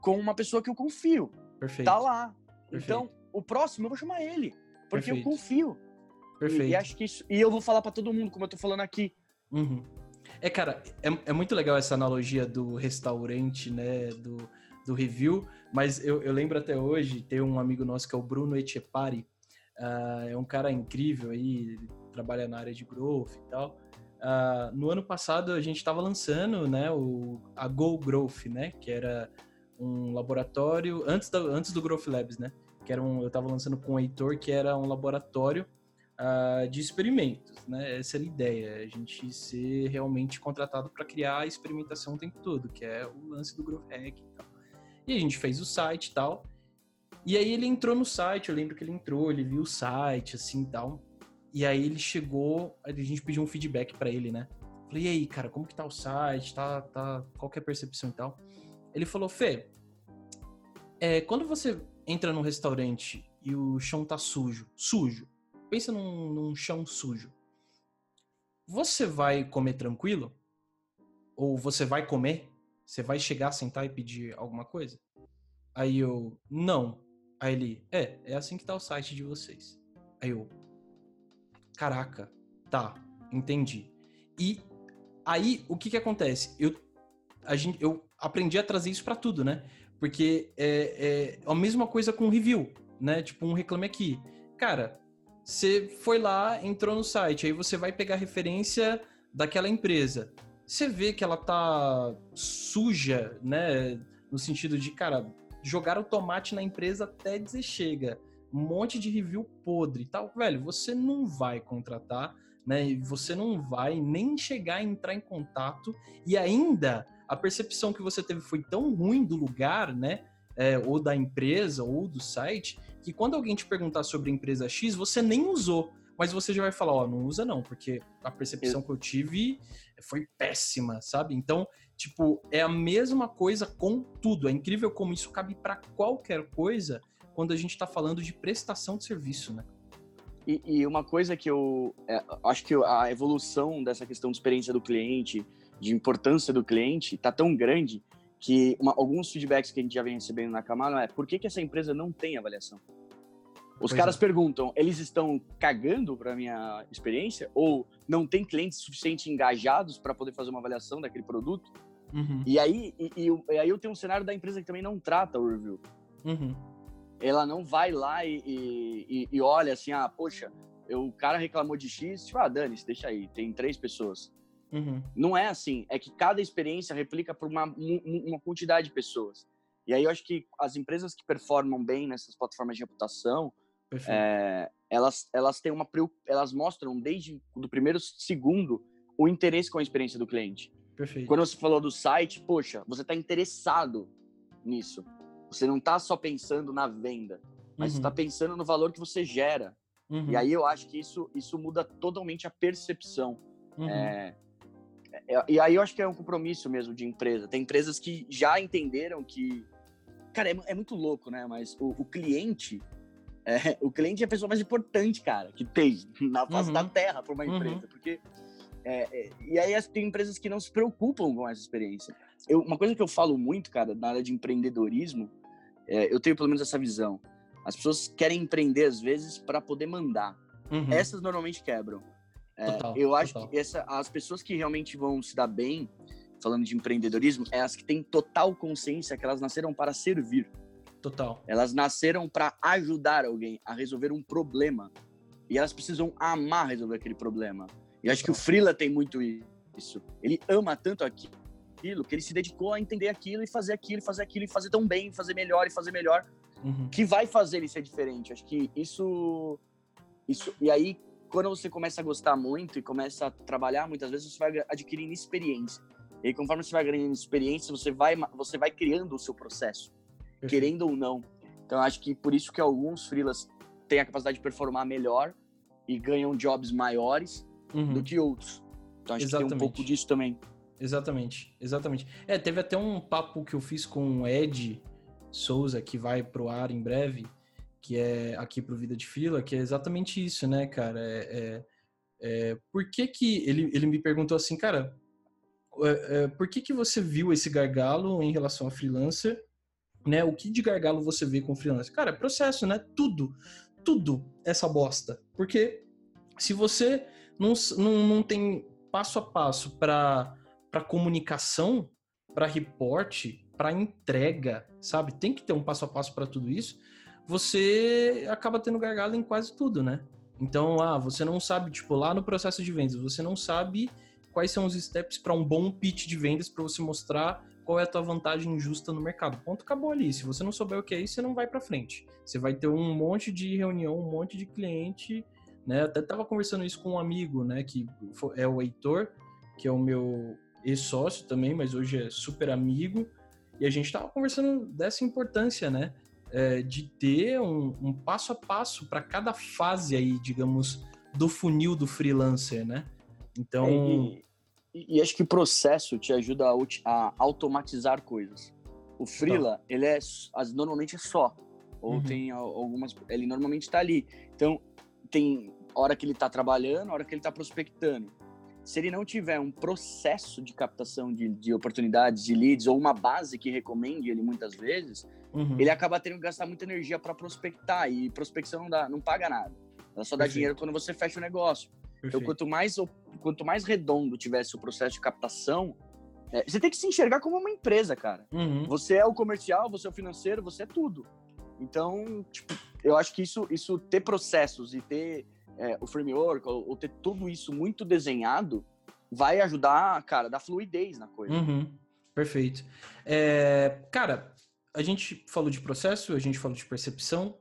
com uma pessoa que eu confio. Perfeito. Tá lá. Perfeito. Então, o próximo eu vou chamar ele, porque Perfeito. eu confio. Perfeito. E, e, acho que isso, e eu vou falar para todo mundo, como eu tô falando aqui. Uhum. É, cara, é, é muito legal essa analogia do restaurante, né, do, do review, mas eu, eu lembro até hoje, tem um amigo nosso que é o Bruno Etchepari, uh, é um cara incrível aí, trabalha na área de growth e tal. Uh, no ano passado a gente estava lançando, né, o, a Go Growth, né, que era um laboratório antes, da, antes do Growth Labs, né, que era um, eu estava lançando com o Heitor, que era um laboratório uh, de experimentos, né? Essa era a ideia, a gente ser realmente contratado para criar a experimentação o tempo todo, que é o lance do Growth Hack e tal. E a gente fez o site e tal. E aí ele entrou no site, eu lembro que ele entrou, ele viu o site, assim e tal. E aí ele chegou, a gente pediu um feedback para ele, né? Falei, e aí, cara, como que tá o site? Tá, tá, qual que é a percepção e tal? Ele falou, Fê, é, quando você entra num restaurante e o chão tá sujo, sujo, pensa num, num chão sujo. Você vai comer tranquilo? Ou você vai comer? Você vai chegar, sentar e pedir alguma coisa? Aí eu, não. Aí ele, é, é assim que tá o site de vocês. Aí eu, caraca, tá, entendi. E aí, o que que acontece? Eu, a gente, eu aprendi a trazer isso para tudo, né? Porque é, é a mesma coisa com review, né? Tipo, um reclame aqui. Cara, você foi lá, entrou no site, aí você vai pegar referência daquela empresa. Você vê que ela tá suja, né? No sentido de, cara, jogar o tomate na empresa até dizer chega. Um monte de review podre e tal. Velho, você não vai contratar, né? Você não vai nem chegar a entrar em contato. E ainda, a percepção que você teve foi tão ruim do lugar, né? É, ou da empresa, ou do site, que quando alguém te perguntar sobre a empresa X, você nem usou, mas você já vai falar, ó, oh, não usa não, porque a percepção que eu tive foi péssima, sabe? Então, tipo, é a mesma coisa com tudo. É incrível como isso cabe para qualquer coisa quando a gente está falando de prestação de serviço, né? E, e uma coisa que eu é, acho que a evolução dessa questão de experiência do cliente, de importância do cliente, tá tão grande que uma, alguns feedbacks que a gente já vem recebendo na Camaro é por que, que essa empresa não tem avaliação? Os pois caras é. perguntam, eles estão cagando para minha experiência ou não tem clientes suficiente engajados para poder fazer uma avaliação daquele produto? Uhum. E aí e, e, aí eu tenho um cenário da empresa que também não trata o review. Uhum. Ela não vai lá e, e, olha assim, ah, poxa, eu, o cara reclamou de X, tipo, ah, dane deixa aí, tem três pessoas. Uhum. Não é assim, é que cada experiência replica por uma, uma quantidade de pessoas. E aí eu acho que as empresas que performam bem nessas plataformas de reputação, é, elas, elas têm uma elas mostram desde o primeiro segundo o interesse com a experiência do cliente. Perfeito. Quando você falou do site, poxa, você está interessado nisso. Você não está só pensando na venda, mas uhum. está pensando no valor que você gera. Uhum. E aí eu acho que isso, isso muda totalmente a percepção. Uhum. É, é, e aí eu acho que é um compromisso mesmo de empresa. Tem empresas que já entenderam que. Cara, é, é muito louco, né? Mas o, o cliente. É, o cliente é a pessoa mais importante, cara, que tem na face uhum. da terra para uma uhum. empresa. Uhum. Porque. É, é, e aí tem empresas que não se preocupam com essa experiência. Eu, uma coisa que eu falo muito, cara, na área de empreendedorismo, é, eu tenho pelo menos essa visão. As pessoas querem empreender às vezes para poder mandar. Uhum. Essas normalmente quebram. É, total, eu acho total. que essa, as pessoas que realmente vão se dar bem, falando de empreendedorismo, é as que têm total consciência que elas nasceram para servir. Total. Elas nasceram para ajudar alguém a resolver um problema. E elas precisam amar resolver aquele problema. E acho que o Frila tem muito isso. Ele ama tanto aquilo que ele se dedicou a entender aquilo e fazer aquilo, e fazer aquilo, e fazer tão bem, fazer melhor e fazer melhor, uhum. que vai fazer ele ser diferente. Acho que isso, isso. E aí, quando você começa a gostar muito e começa a trabalhar, muitas vezes você vai adquirindo experiência. E aí, conforme você vai ganhando experiência, você vai, você vai criando o seu processo, Perfeito. querendo ou não. Então, acho que por isso que alguns freelas têm a capacidade de performar melhor e ganham jobs maiores uhum. do que outros. Então, acho Exatamente. que tem um pouco disso também. Exatamente, exatamente. É, teve até um papo que eu fiz com o Ed Souza, que vai pro ar em breve, que é aqui pro Vida de Fila, que é exatamente isso, né, cara? É, é, é por que que ele, ele me perguntou assim, cara, é, é, por que que você viu esse gargalo em relação a freelancer, né? O que de gargalo você vê com freelancer? Cara, é processo, né? Tudo, tudo essa bosta. Porque se você não, não, não tem passo a passo para para comunicação, para reporte, para entrega, sabe? Tem que ter um passo a passo para tudo isso você acaba tendo gargalo em quase tudo, né? Então, ah, você não sabe, tipo, lá no processo de vendas, você não sabe quais são os steps para um bom pitch de vendas para você mostrar qual é a tua vantagem justa no mercado. Ponto, acabou ali. Se você não souber o que é isso, você não vai para frente. Você vai ter um monte de reunião, um monte de cliente, né? Até tava conversando isso com um amigo, né, que é o Heitor, que é o meu ex-sócio também, mas hoje é super amigo. E a gente tava conversando dessa importância, né? É, de ter um, um passo a passo para cada fase aí, digamos, do funil do freelancer, né? Então. É, e, e, acho que o processo te ajuda a, a automatizar coisas. O freela, tá. ele é normalmente é só. Ou uhum. tem algumas. Ele normalmente está ali. Então, tem hora que ele está trabalhando, hora que ele está prospectando. Se ele não tiver um processo de captação de, de oportunidades, de leads, ou uma base que recomende ele muitas vezes, uhum. ele acaba tendo que gastar muita energia para prospectar. E prospecção não, dá, não paga nada. Ela só dá Perfeito. dinheiro quando você fecha o negócio. Perfeito. Então, quanto mais, quanto mais redondo tivesse o processo de captação, é, você tem que se enxergar como uma empresa, cara. Uhum. Você é o comercial, você é o financeiro, você é tudo. Então, tipo, eu acho que isso, isso ter processos e ter é, o framework, ou, ou, ter tudo isso muito desenhado, vai ajudar, cara, dar fluidez na coisa. Uhum. Perfeito. É, cara, a gente falou de processo, a gente falou de percepção,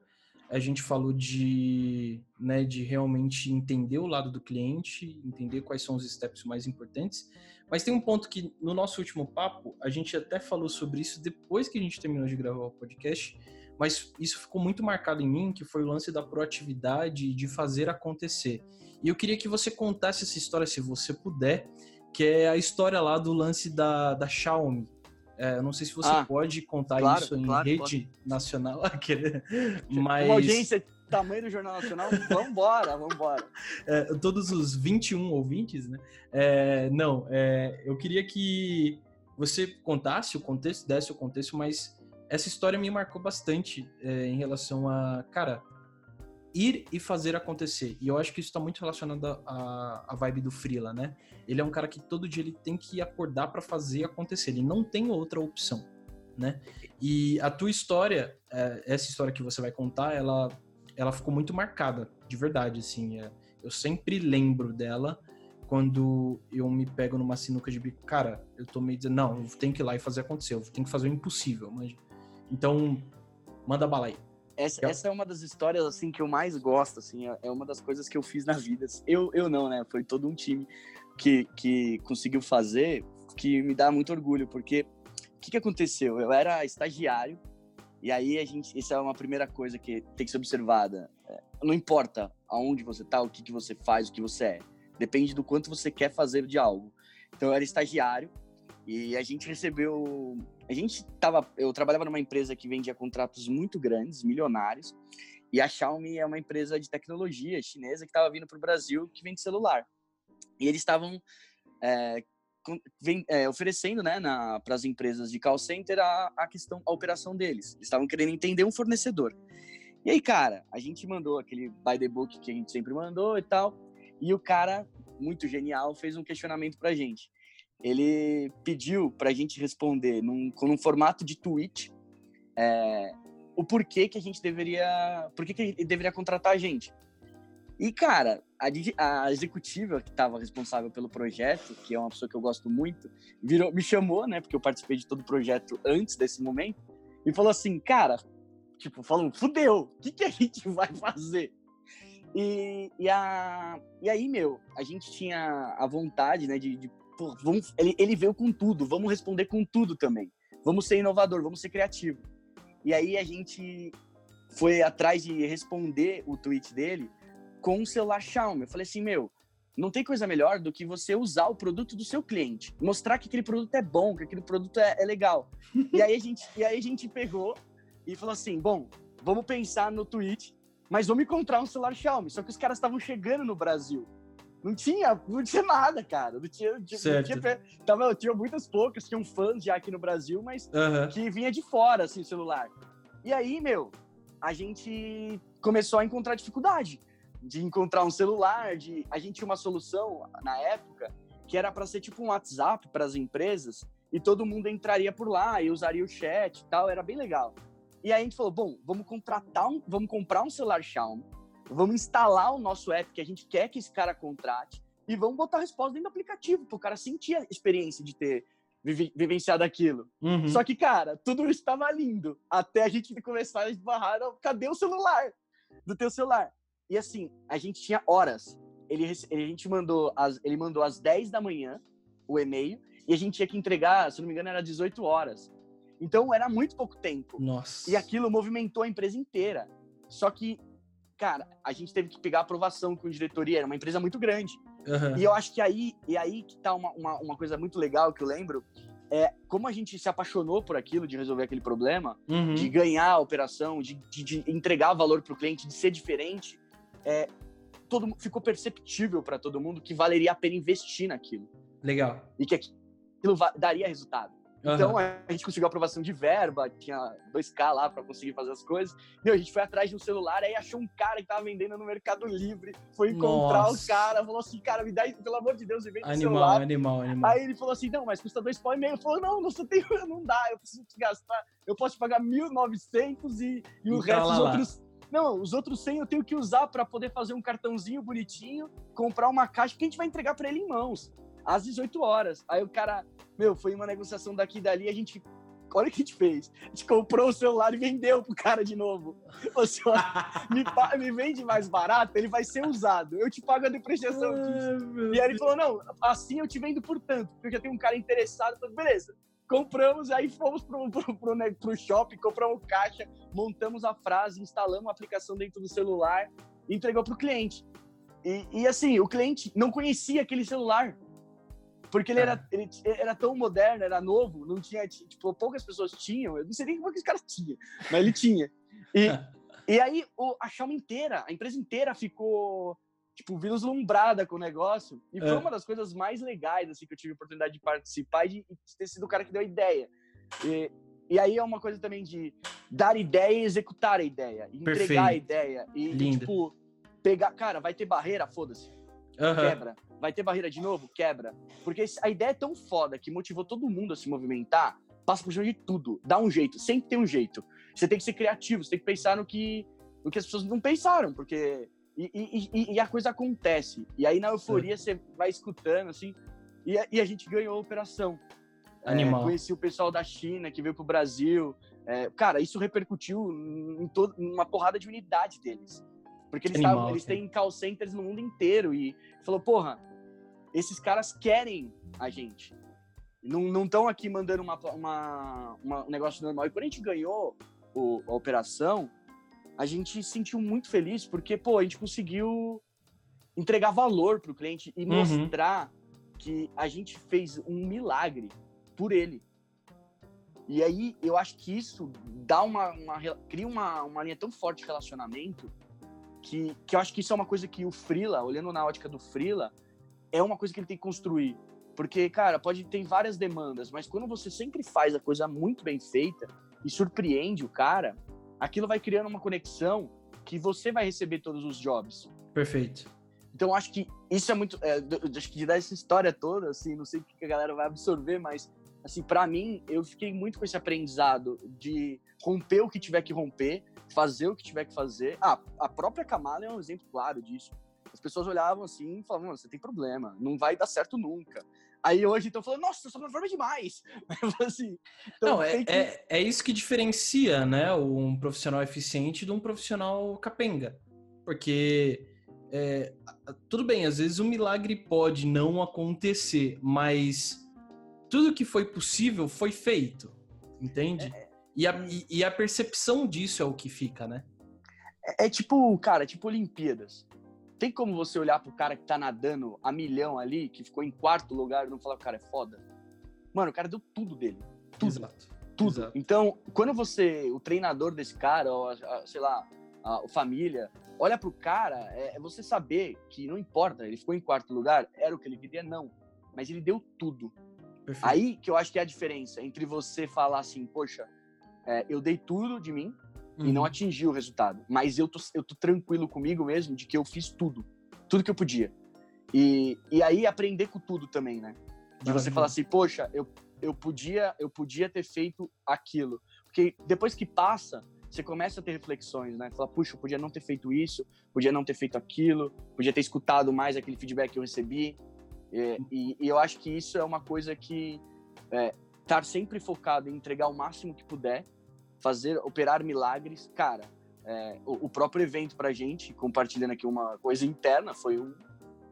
a gente falou de, né, de realmente entender o lado do cliente, entender quais são os steps mais importantes. Mas tem um ponto que no nosso último papo, a gente até falou sobre isso depois que a gente terminou de gravar o podcast, mas isso ficou muito marcado em mim, que foi o lance da proatividade de fazer acontecer. E eu queria que você contasse essa história, se você puder, que é a história lá do lance da, da Xiaomi, é, eu não sei se você ah, pode contar claro, isso em claro, rede pode. nacional, mas... Uma audiência tamanho do Jornal Nacional, vambora, vambora. É, todos os 21 ouvintes, né? É, não, é, eu queria que você contasse o contexto, desse o contexto, mas essa história me marcou bastante é, em relação a, cara, ir e fazer acontecer. E eu acho que isso está muito relacionado à, vibe do Freela, né? Ele é um cara que todo dia ele tem que acordar para fazer acontecer. Ele não tem outra opção, né? E a tua história, é, essa história que você vai contar, ela, ela ficou muito marcada, de verdade, assim. É, eu sempre lembro dela quando eu me pego numa sinuca de bico. Cara, eu tô meio dizendo, não, eu tenho que ir lá e fazer acontecer. Eu tenho que fazer o impossível. Mas... Então, manda bala aí. Essa, essa, é uma das histórias assim que eu mais gosto, assim, é, é uma das coisas que eu fiz na vida. Eu, eu não, né? Foi todo um time que, que conseguiu fazer, que me dá muito orgulho, porque o que, que aconteceu? Eu era estagiário, e aí a gente, essa é uma primeira coisa que tem que ser observada. É, não importa aonde você tá, o que, que você faz, o que você é. Depende do quanto você quer fazer de algo. Então eu era estagiário, e a gente recebeu. A gente tava. Eu trabalhava numa empresa que vendia contratos muito grandes, milionários. E a Xiaomi é uma empresa de tecnologia chinesa que estava vindo para o Brasil que vende celular. E eles estavam é, é, oferecendo né, para as empresas de call center a, a questão, a operação deles. Eles estavam querendo entender um fornecedor. E aí, cara, a gente mandou aquele by the book que a gente sempre mandou e tal. E o cara, muito genial, fez um questionamento para a gente ele pediu para a gente responder num, num formato de tweet é, o porquê que a gente deveria, por que ele deveria contratar a gente. E, cara, a, a executiva que estava responsável pelo projeto, que é uma pessoa que eu gosto muito, virou, me chamou, né, porque eu participei de todo o projeto antes desse momento, e falou assim, cara, tipo, falou, fudeu, o que, que a gente vai fazer? E, e, a, e aí, meu, a gente tinha a vontade, né, de, de vamos, ele, ele veio com tudo, vamos responder com tudo também. Vamos ser inovador, vamos ser criativo. E aí a gente foi atrás de responder o tweet dele com um celular Xiaomi. Eu falei assim, meu, não tem coisa melhor do que você usar o produto do seu cliente, mostrar que aquele produto é bom, que aquele produto é, é legal. e aí a gente, e aí a gente pegou e falou assim, bom, vamos pensar no tweet, mas vamos encontrar um celular Xiaomi. Só que os caras estavam chegando no Brasil. Não tinha, não tinha nada, cara. Não tinha, tipo, não tinha, tava, tinha muitas poucas, tinham fãs já aqui no Brasil, mas uhum. que vinha de fora, assim, o celular. E aí, meu, a gente começou a encontrar dificuldade de encontrar um celular, de a gente tinha uma solução na época que era para ser tipo um WhatsApp para as empresas e todo mundo entraria por lá e usaria o chat e tal, era bem legal. E aí a gente falou, bom, vamos contratar um, vamos comprar um celular Xiaomi vamos instalar o nosso app que a gente quer que esse cara contrate e vamos botar a resposta dentro do aplicativo, para o cara sentir a experiência de ter vivenciado aquilo. Uhum. Só que, cara, tudo isso estava lindo. Até a gente começar a esbarrar, cadê o celular? Do teu celular. E assim, a gente tinha horas. Ele, ele, a gente mandou as, ele mandou às 10 da manhã o e-mail e a gente tinha que entregar, se não me engano, era 18 horas. Então era muito pouco tempo. Nossa. E aquilo movimentou a empresa inteira. Só que, cara, a gente teve que pegar aprovação com a diretoria, era uma empresa muito grande. Uhum. E eu acho que aí, e aí que tá uma, uma, uma, coisa muito legal que eu lembro, é como a gente se apaixonou por aquilo, de resolver aquele problema, uhum. de ganhar a operação, de, de, de entregar valor para o cliente, de ser diferente, é, todo, ficou perceptível para todo mundo que valeria a pena investir naquilo. Legal. E que aquilo daria resultado. Então, a gente conseguiu aprovação de verba, tinha 2K lá para conseguir fazer as coisas. E a gente foi atrás de um celular, aí achou um cara que tava vendendo no Mercado Livre, foi encontrar Nossa. o cara, falou assim, cara, me dá, pelo amor de Deus, me vende animal, celular. Animal, animal, Aí ele falou assim, não, mas custa dois pau e meio. Falou, não, não, tem, não dá, eu preciso te gastar, eu posso te pagar 1.900 e, e, e o resto dos outros... Não, os outros 100 eu tenho que usar para poder fazer um cartãozinho bonitinho, comprar uma caixa que a gente vai entregar para ele em mãos às 18 horas. Aí o cara, meu, foi uma negociação daqui e dali, a gente olha o que a gente fez. A gente comprou o celular e vendeu pro cara de novo. O senhor me, me, vende mais barato, ele vai ser usado. Eu te pago a depreciação disso. e aí ele falou: não, assim eu te vendo por tanto, porque eu já tenho um cara interessado. Então, beleza. Compramos, aí fomos pro, pro, pro, né, pro shopping, compramos caixa, montamos a frase, instalamos a aplicação dentro do celular e entregou pro cliente. E, e assim, o cliente não conhecia aquele celular. Porque ele, era, ele era tão moderno, era novo, não tinha, tipo, poucas pessoas tinham, eu não sei nem como que os caras tinham, mas ele tinha. E, e aí o, a Xiaomi inteira, a empresa inteira ficou, tipo, vislumbrada com o negócio. E foi é. uma das coisas mais legais, assim, que eu tive a oportunidade de participar e de, de ter sido o cara que deu a ideia. E, e aí é uma coisa também de dar ideia e executar a ideia, entregar Perfeito. a ideia. E, e, tipo, pegar, cara, vai ter barreira, foda-se. Uhum. Quebra. Vai ter barreira de novo? Quebra. Porque a ideia é tão foda que motivou todo mundo a se movimentar, passa por cima de tudo. Dá um jeito, sempre tem um jeito. Você tem que ser criativo, você tem que pensar no que, no que as pessoas não pensaram, porque. E, e, e a coisa acontece. E aí, na euforia, você vai escutando, assim. E, e a gente ganhou a operação. É, Animal. É, conheci o pessoal da China que veio pro Brasil. É, cara, isso repercutiu em, todo, em uma porrada de unidade deles. Porque eles, Animal, tavam, eles têm call centers no mundo inteiro. E falou, porra, esses caras querem a gente. Não estão aqui mandando uma, uma, uma, um negócio normal. E quando a gente ganhou o, a operação, a gente se sentiu muito feliz porque, pô, a gente conseguiu entregar valor para o cliente e uhum. mostrar que a gente fez um milagre por ele. E aí eu acho que isso dá uma, uma cria uma, uma linha tão forte de relacionamento que, que eu acho que isso é uma coisa que o Frila, olhando na ótica do Frila, é uma coisa que ele tem que construir. Porque, cara, pode ter várias demandas, mas quando você sempre faz a coisa muito bem feita e surpreende o cara, aquilo vai criando uma conexão que você vai receber todos os jobs. Perfeito. Então, acho que isso é muito. É, acho que de dar essa história toda, assim, não sei o que a galera vai absorver, mas, assim, para mim, eu fiquei muito com esse aprendizado de romper o que tiver que romper, fazer o que tiver que fazer. Ah, a própria Kamala é um exemplo claro disso. As pessoas olhavam assim e falavam, você tem problema, não vai dar certo nunca. Aí hoje estão falando, nossa, essa plataforma é demais. assim, então não, é, que... é, é isso que diferencia, né, um profissional eficiente de um profissional capenga. Porque é, tudo bem, às vezes um milagre pode não acontecer, mas tudo que foi possível foi feito, entende? É, e a, e, e a percepção disso é o que fica, né? É, é, tipo, cara, tipo Olimpíadas. Tem como você olhar pro cara que tá nadando a milhão ali, que ficou em quarto lugar, e não falar, cara, é foda? Mano, o cara deu tudo dele. Tudo. Exato. Tudo. Exato. Então, quando você, o treinador desse cara, ou, a, sei lá, a, a, família, olha pro cara, é, é você saber que não importa, ele ficou em quarto lugar, era o que ele queria, não. Mas ele deu tudo. Perfeito. Aí que eu acho que é a diferença entre você falar assim, poxa, é, eu dei tudo de mim uhum. e não uhum. atingi o resultado. Mas eu tô, eu tô tranquilo comigo mesmo de que eu fiz tudo. Tudo que eu podia. E, e aí aprender com tudo também, né? De você falar assim, poxa, eu, eu, podia, eu podia ter feito aquilo. Porque depois que passa, você começa a ter reflexões, né? Fala, puxa, eu podia não ter feito isso, podia não ter feito aquilo, podia ter escutado mais aquele feedback que eu recebi. E, e, e eu acho que isso é uma coisa que é, estar sempre focado em entregar o máximo que puder, fazer, operar milagres. Cara, é, o, o, próprio evento pra gente, compartilhando aqui uma coisa interna, foi, um,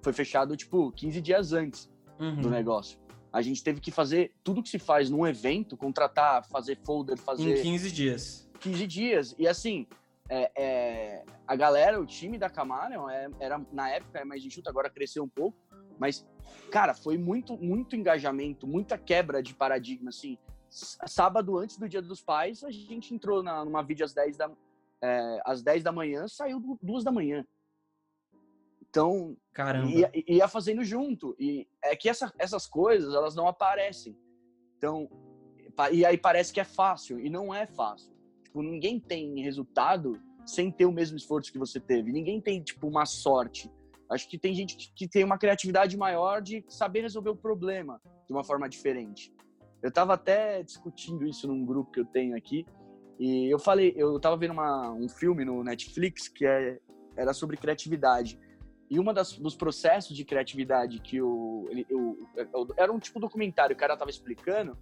foi fechado, tipo, 15 dias antes uhum. do negócio. A gente teve que fazer tudo que se faz num evento, contratar, fazer folder, fazer... Em 15 dias. 15 dias. E assim, é, é, a galera, o time da Camarion, é, era, na época é mais enxuto, agora cresceu um pouco, mas, cara, foi muito, muito engajamento, muita quebra de paradigma, assim. Sábado, antes do Dia dos Pais, a gente entrou na, numa vídeo às 10 da, é, às 10 da manhã, saiu duas da manhã. Então, Caramba. Ia, ia fazendo junto. E é que essa, essas coisas, elas não aparecem. Então, e aí parece que é fácil, e não é fácil. Tipo, ninguém tem resultado sem ter o mesmo esforço que você teve. Ninguém tem, tipo, uma sorte. Acho que tem gente que tem uma criatividade maior de saber resolver o problema de uma forma diferente. Eu estava até discutindo isso num grupo que eu tenho aqui, e eu falei, eu estava vendo uma, um filme no Netflix que é, era sobre criatividade. E das, dos processos de criatividade que o, ele, o, era um tipo documentário, o cara estava explicando,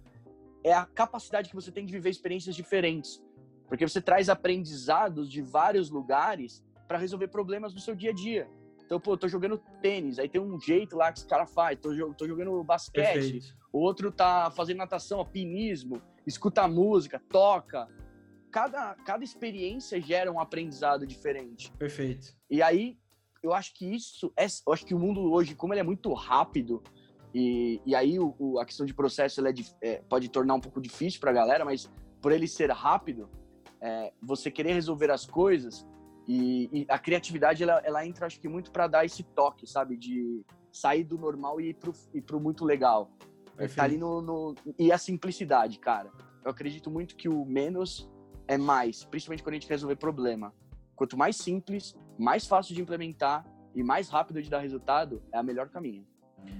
é a capacidade que você tem de viver experiências diferentes. Porque você traz aprendizados de vários lugares para resolver problemas do seu dia a dia. Então, pô, tô jogando tênis, aí tem um jeito lá que os caras faz, tô, tô jogando basquete, Perfeito. o outro tá fazendo natação, alpinismo, escuta música, toca. Cada, cada experiência gera um aprendizado diferente. Perfeito. E aí, eu acho que isso, é, eu acho que o mundo hoje, como ele é muito rápido, e, e aí o, o, a questão de processo é, é, pode tornar um pouco difícil para a galera, mas por ele ser rápido, é, você querer resolver as coisas e, e a criatividade ela, ela, entra acho que muito para dar esse toque sabe? De sair do normal e ir pro, ir pro muito legal. É, tá ali no, no, e a simplicidade cara. Eu acredito muito que o menos é mais principalmente quando a gente resolver problema. Quanto mais simples mais fácil de implementar e mais rápido de dar resultado é a melhor caminho.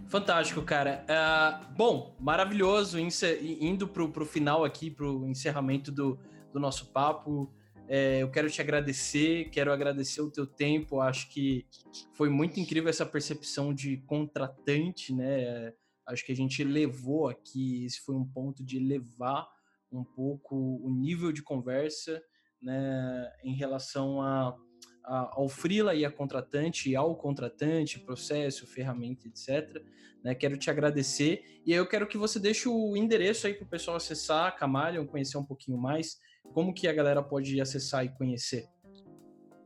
Fantástico, cara. Uh, bom, maravilhoso, indo para o final aqui, para o encerramento do, do nosso papo. É, eu quero te agradecer, quero agradecer o teu tempo. Acho que foi muito incrível essa percepção de contratante, né? Acho que a gente levou aqui, esse foi um ponto de levar um pouco o nível de conversa, né, em relação a, a, ao freela e a contratante, ao contratante, processo, ferramenta, etc. Né, quero te agradecer e eu quero que você deixe o endereço aí para o pessoal acessar Camalion, conhecer um pouquinho mais. Como que a galera pode acessar e conhecer?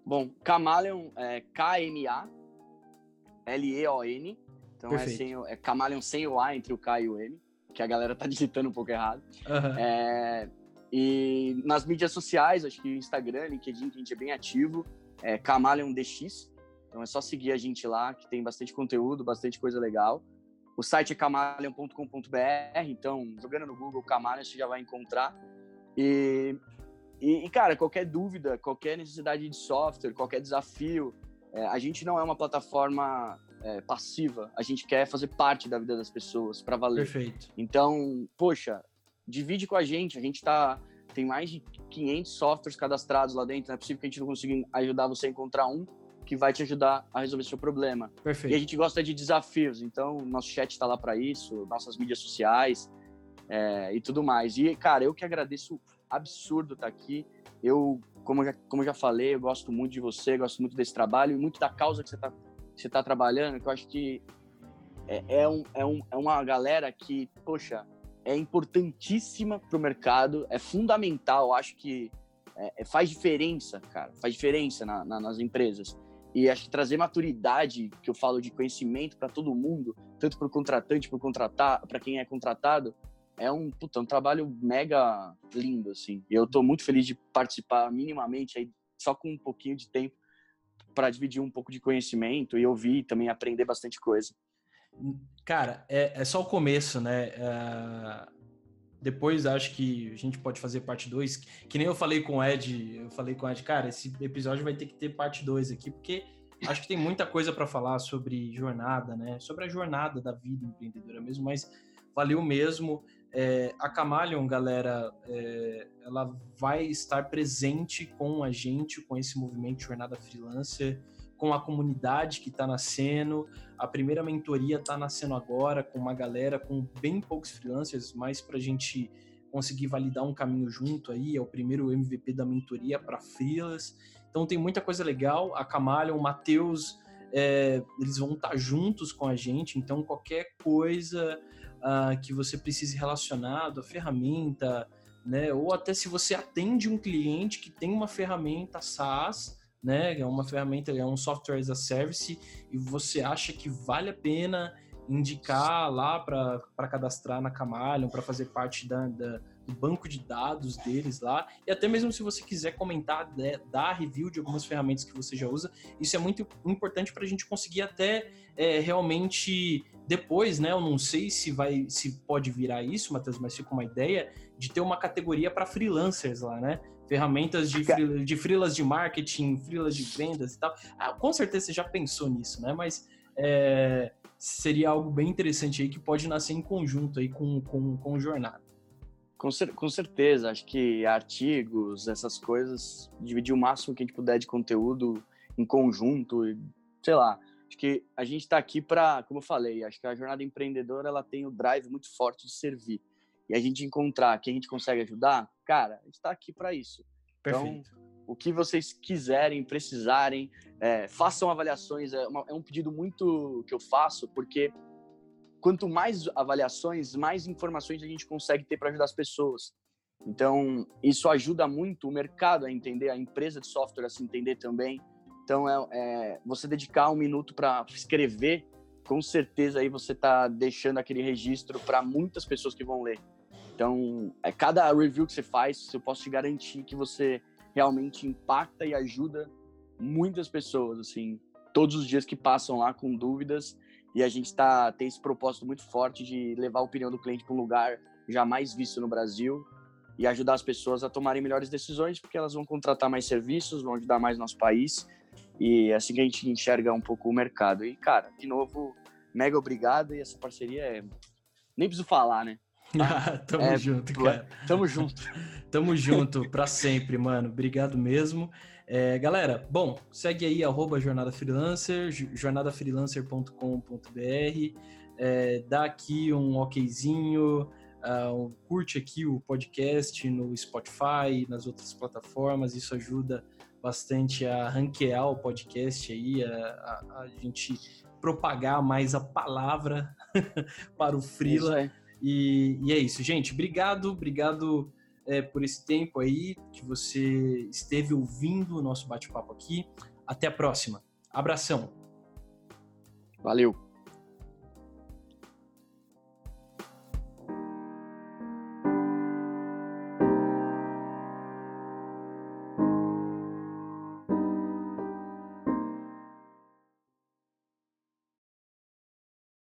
Bom, Camaleon é K-M-A-L-E-O-N. Então é, sem, é Camaleon sem o A entre o K e o M, que a galera tá digitando um pouco errado. Uhum. É, e nas mídias sociais, acho que Instagram, LinkedIn, que a gente é bem ativo, é Camaleon DX. Então é só seguir a gente lá, que tem bastante conteúdo, bastante coisa legal. O site é camaleon.com.br, então jogando no Google Camaleon você já vai encontrar. E, e, cara, qualquer dúvida, qualquer necessidade de software, qualquer desafio, é, a gente não é uma plataforma é, passiva, a gente quer fazer parte da vida das pessoas para valer. Perfeito. Então, poxa, divide com a gente, a gente tá tem mais de 500 softwares cadastrados lá dentro, não é possível que a gente não consiga ajudar você a encontrar um que vai te ajudar a resolver seu problema. Perfeito. E a gente gosta de desafios, então nosso chat está lá para isso, nossas mídias sociais, é, e tudo mais. E, cara, eu que agradeço absurdo estar tá aqui. Eu, como já, como já falei, eu gosto muito de você, gosto muito desse trabalho e muito da causa que você está você tá trabalhando, que eu acho que é, é, um, é, um, é uma galera que, poxa, é importantíssima para o mercado, é fundamental, acho que é, é, faz diferença, cara, faz diferença na, na, nas empresas. E acho que trazer maturidade, que eu falo de conhecimento para todo mundo, tanto para o contratante, contratar, para quem é contratado, é um, puta, um trabalho mega lindo, assim. Eu estou muito feliz de participar minimamente, aí, só com um pouquinho de tempo, para dividir um pouco de conhecimento e ouvir também aprender bastante coisa. Cara, é, é só o começo, né? Uh, depois acho que a gente pode fazer parte 2. Que nem eu falei com o Ed, eu falei com o Ed, cara, esse episódio vai ter que ter parte 2 aqui, porque acho que tem muita coisa para falar sobre jornada, né? Sobre a jornada da vida empreendedora mesmo, mas valeu mesmo. É, a Camalion, galera, é, ela vai estar presente com a gente, com esse movimento Jornada Freelancer, com a comunidade que está nascendo. A primeira mentoria está nascendo agora, com uma galera, com bem poucos freelancers, mas para a gente conseguir validar um caminho junto aí. É o primeiro MVP da mentoria para freelas. Então tem muita coisa legal. A Camalion, o Matheus, é, eles vão estar tá juntos com a gente. Então qualquer coisa uh, que você precise relacionado à ferramenta, né? Ou até se você atende um cliente que tem uma ferramenta SaaS, né? É uma ferramenta, é um software as a service e você acha que vale a pena indicar lá para cadastrar na Camalion, para fazer parte da, da do banco de dados deles lá, e até mesmo se você quiser comentar, né, dar review de algumas ferramentas que você já usa, isso é muito importante para a gente conseguir até é, realmente depois, né? Eu não sei se vai, se pode virar isso, Matheus, mas fica uma ideia de ter uma categoria para freelancers lá, né? Ferramentas de, free, de freelas de marketing, freelas de vendas e tal. Ah, com certeza você já pensou nisso, né? Mas é, seria algo bem interessante aí que pode nascer em conjunto aí com, com, com jornada. Com, com certeza, acho que artigos, essas coisas, dividir o máximo que a gente puder de conteúdo em conjunto, sei lá. Acho que a gente está aqui para, como eu falei, acho que a jornada empreendedora ela tem o drive muito forte de servir. E a gente encontrar quem a gente consegue ajudar, cara, a gente está aqui para isso. Então, Perfeito. Então, o que vocês quiserem, precisarem, é, façam avaliações. É, uma, é um pedido muito que eu faço, porque quanto mais avaliações, mais informações a gente consegue ter para ajudar as pessoas. Então, isso ajuda muito o mercado a entender, a empresa de software a se entender também. Então, é, é você dedicar um minuto para escrever, com certeza aí você está deixando aquele registro para muitas pessoas que vão ler. Então, é cada review que você faz, eu posso te garantir que você realmente impacta e ajuda muitas pessoas, assim, todos os dias que passam lá com dúvidas e a gente tá, tem esse propósito muito forte de levar a opinião do cliente para um lugar jamais visto no Brasil e ajudar as pessoas a tomarem melhores decisões, porque elas vão contratar mais serviços, vão ajudar mais nosso país. E é assim que a gente enxerga um pouco o mercado. E, cara, de novo, mega obrigado. E essa parceria é. Nem preciso falar, né? tamo é, junto, cara. Tamo junto. tamo junto para sempre, mano. Obrigado mesmo. É, galera, bom, segue aí arroba Jornada Freelancer, jornadafreelancer.com.br, é, dá aqui um okzinho, uh, curte aqui o podcast no Spotify, nas outras plataformas, isso ajuda bastante a ranquear o podcast aí, a, a, a gente propagar mais a palavra para o Freela. E, e é isso, gente. Obrigado, obrigado é, por esse tempo aí que você esteve ouvindo o nosso bate-papo aqui. Até a próxima. Abração. Valeu.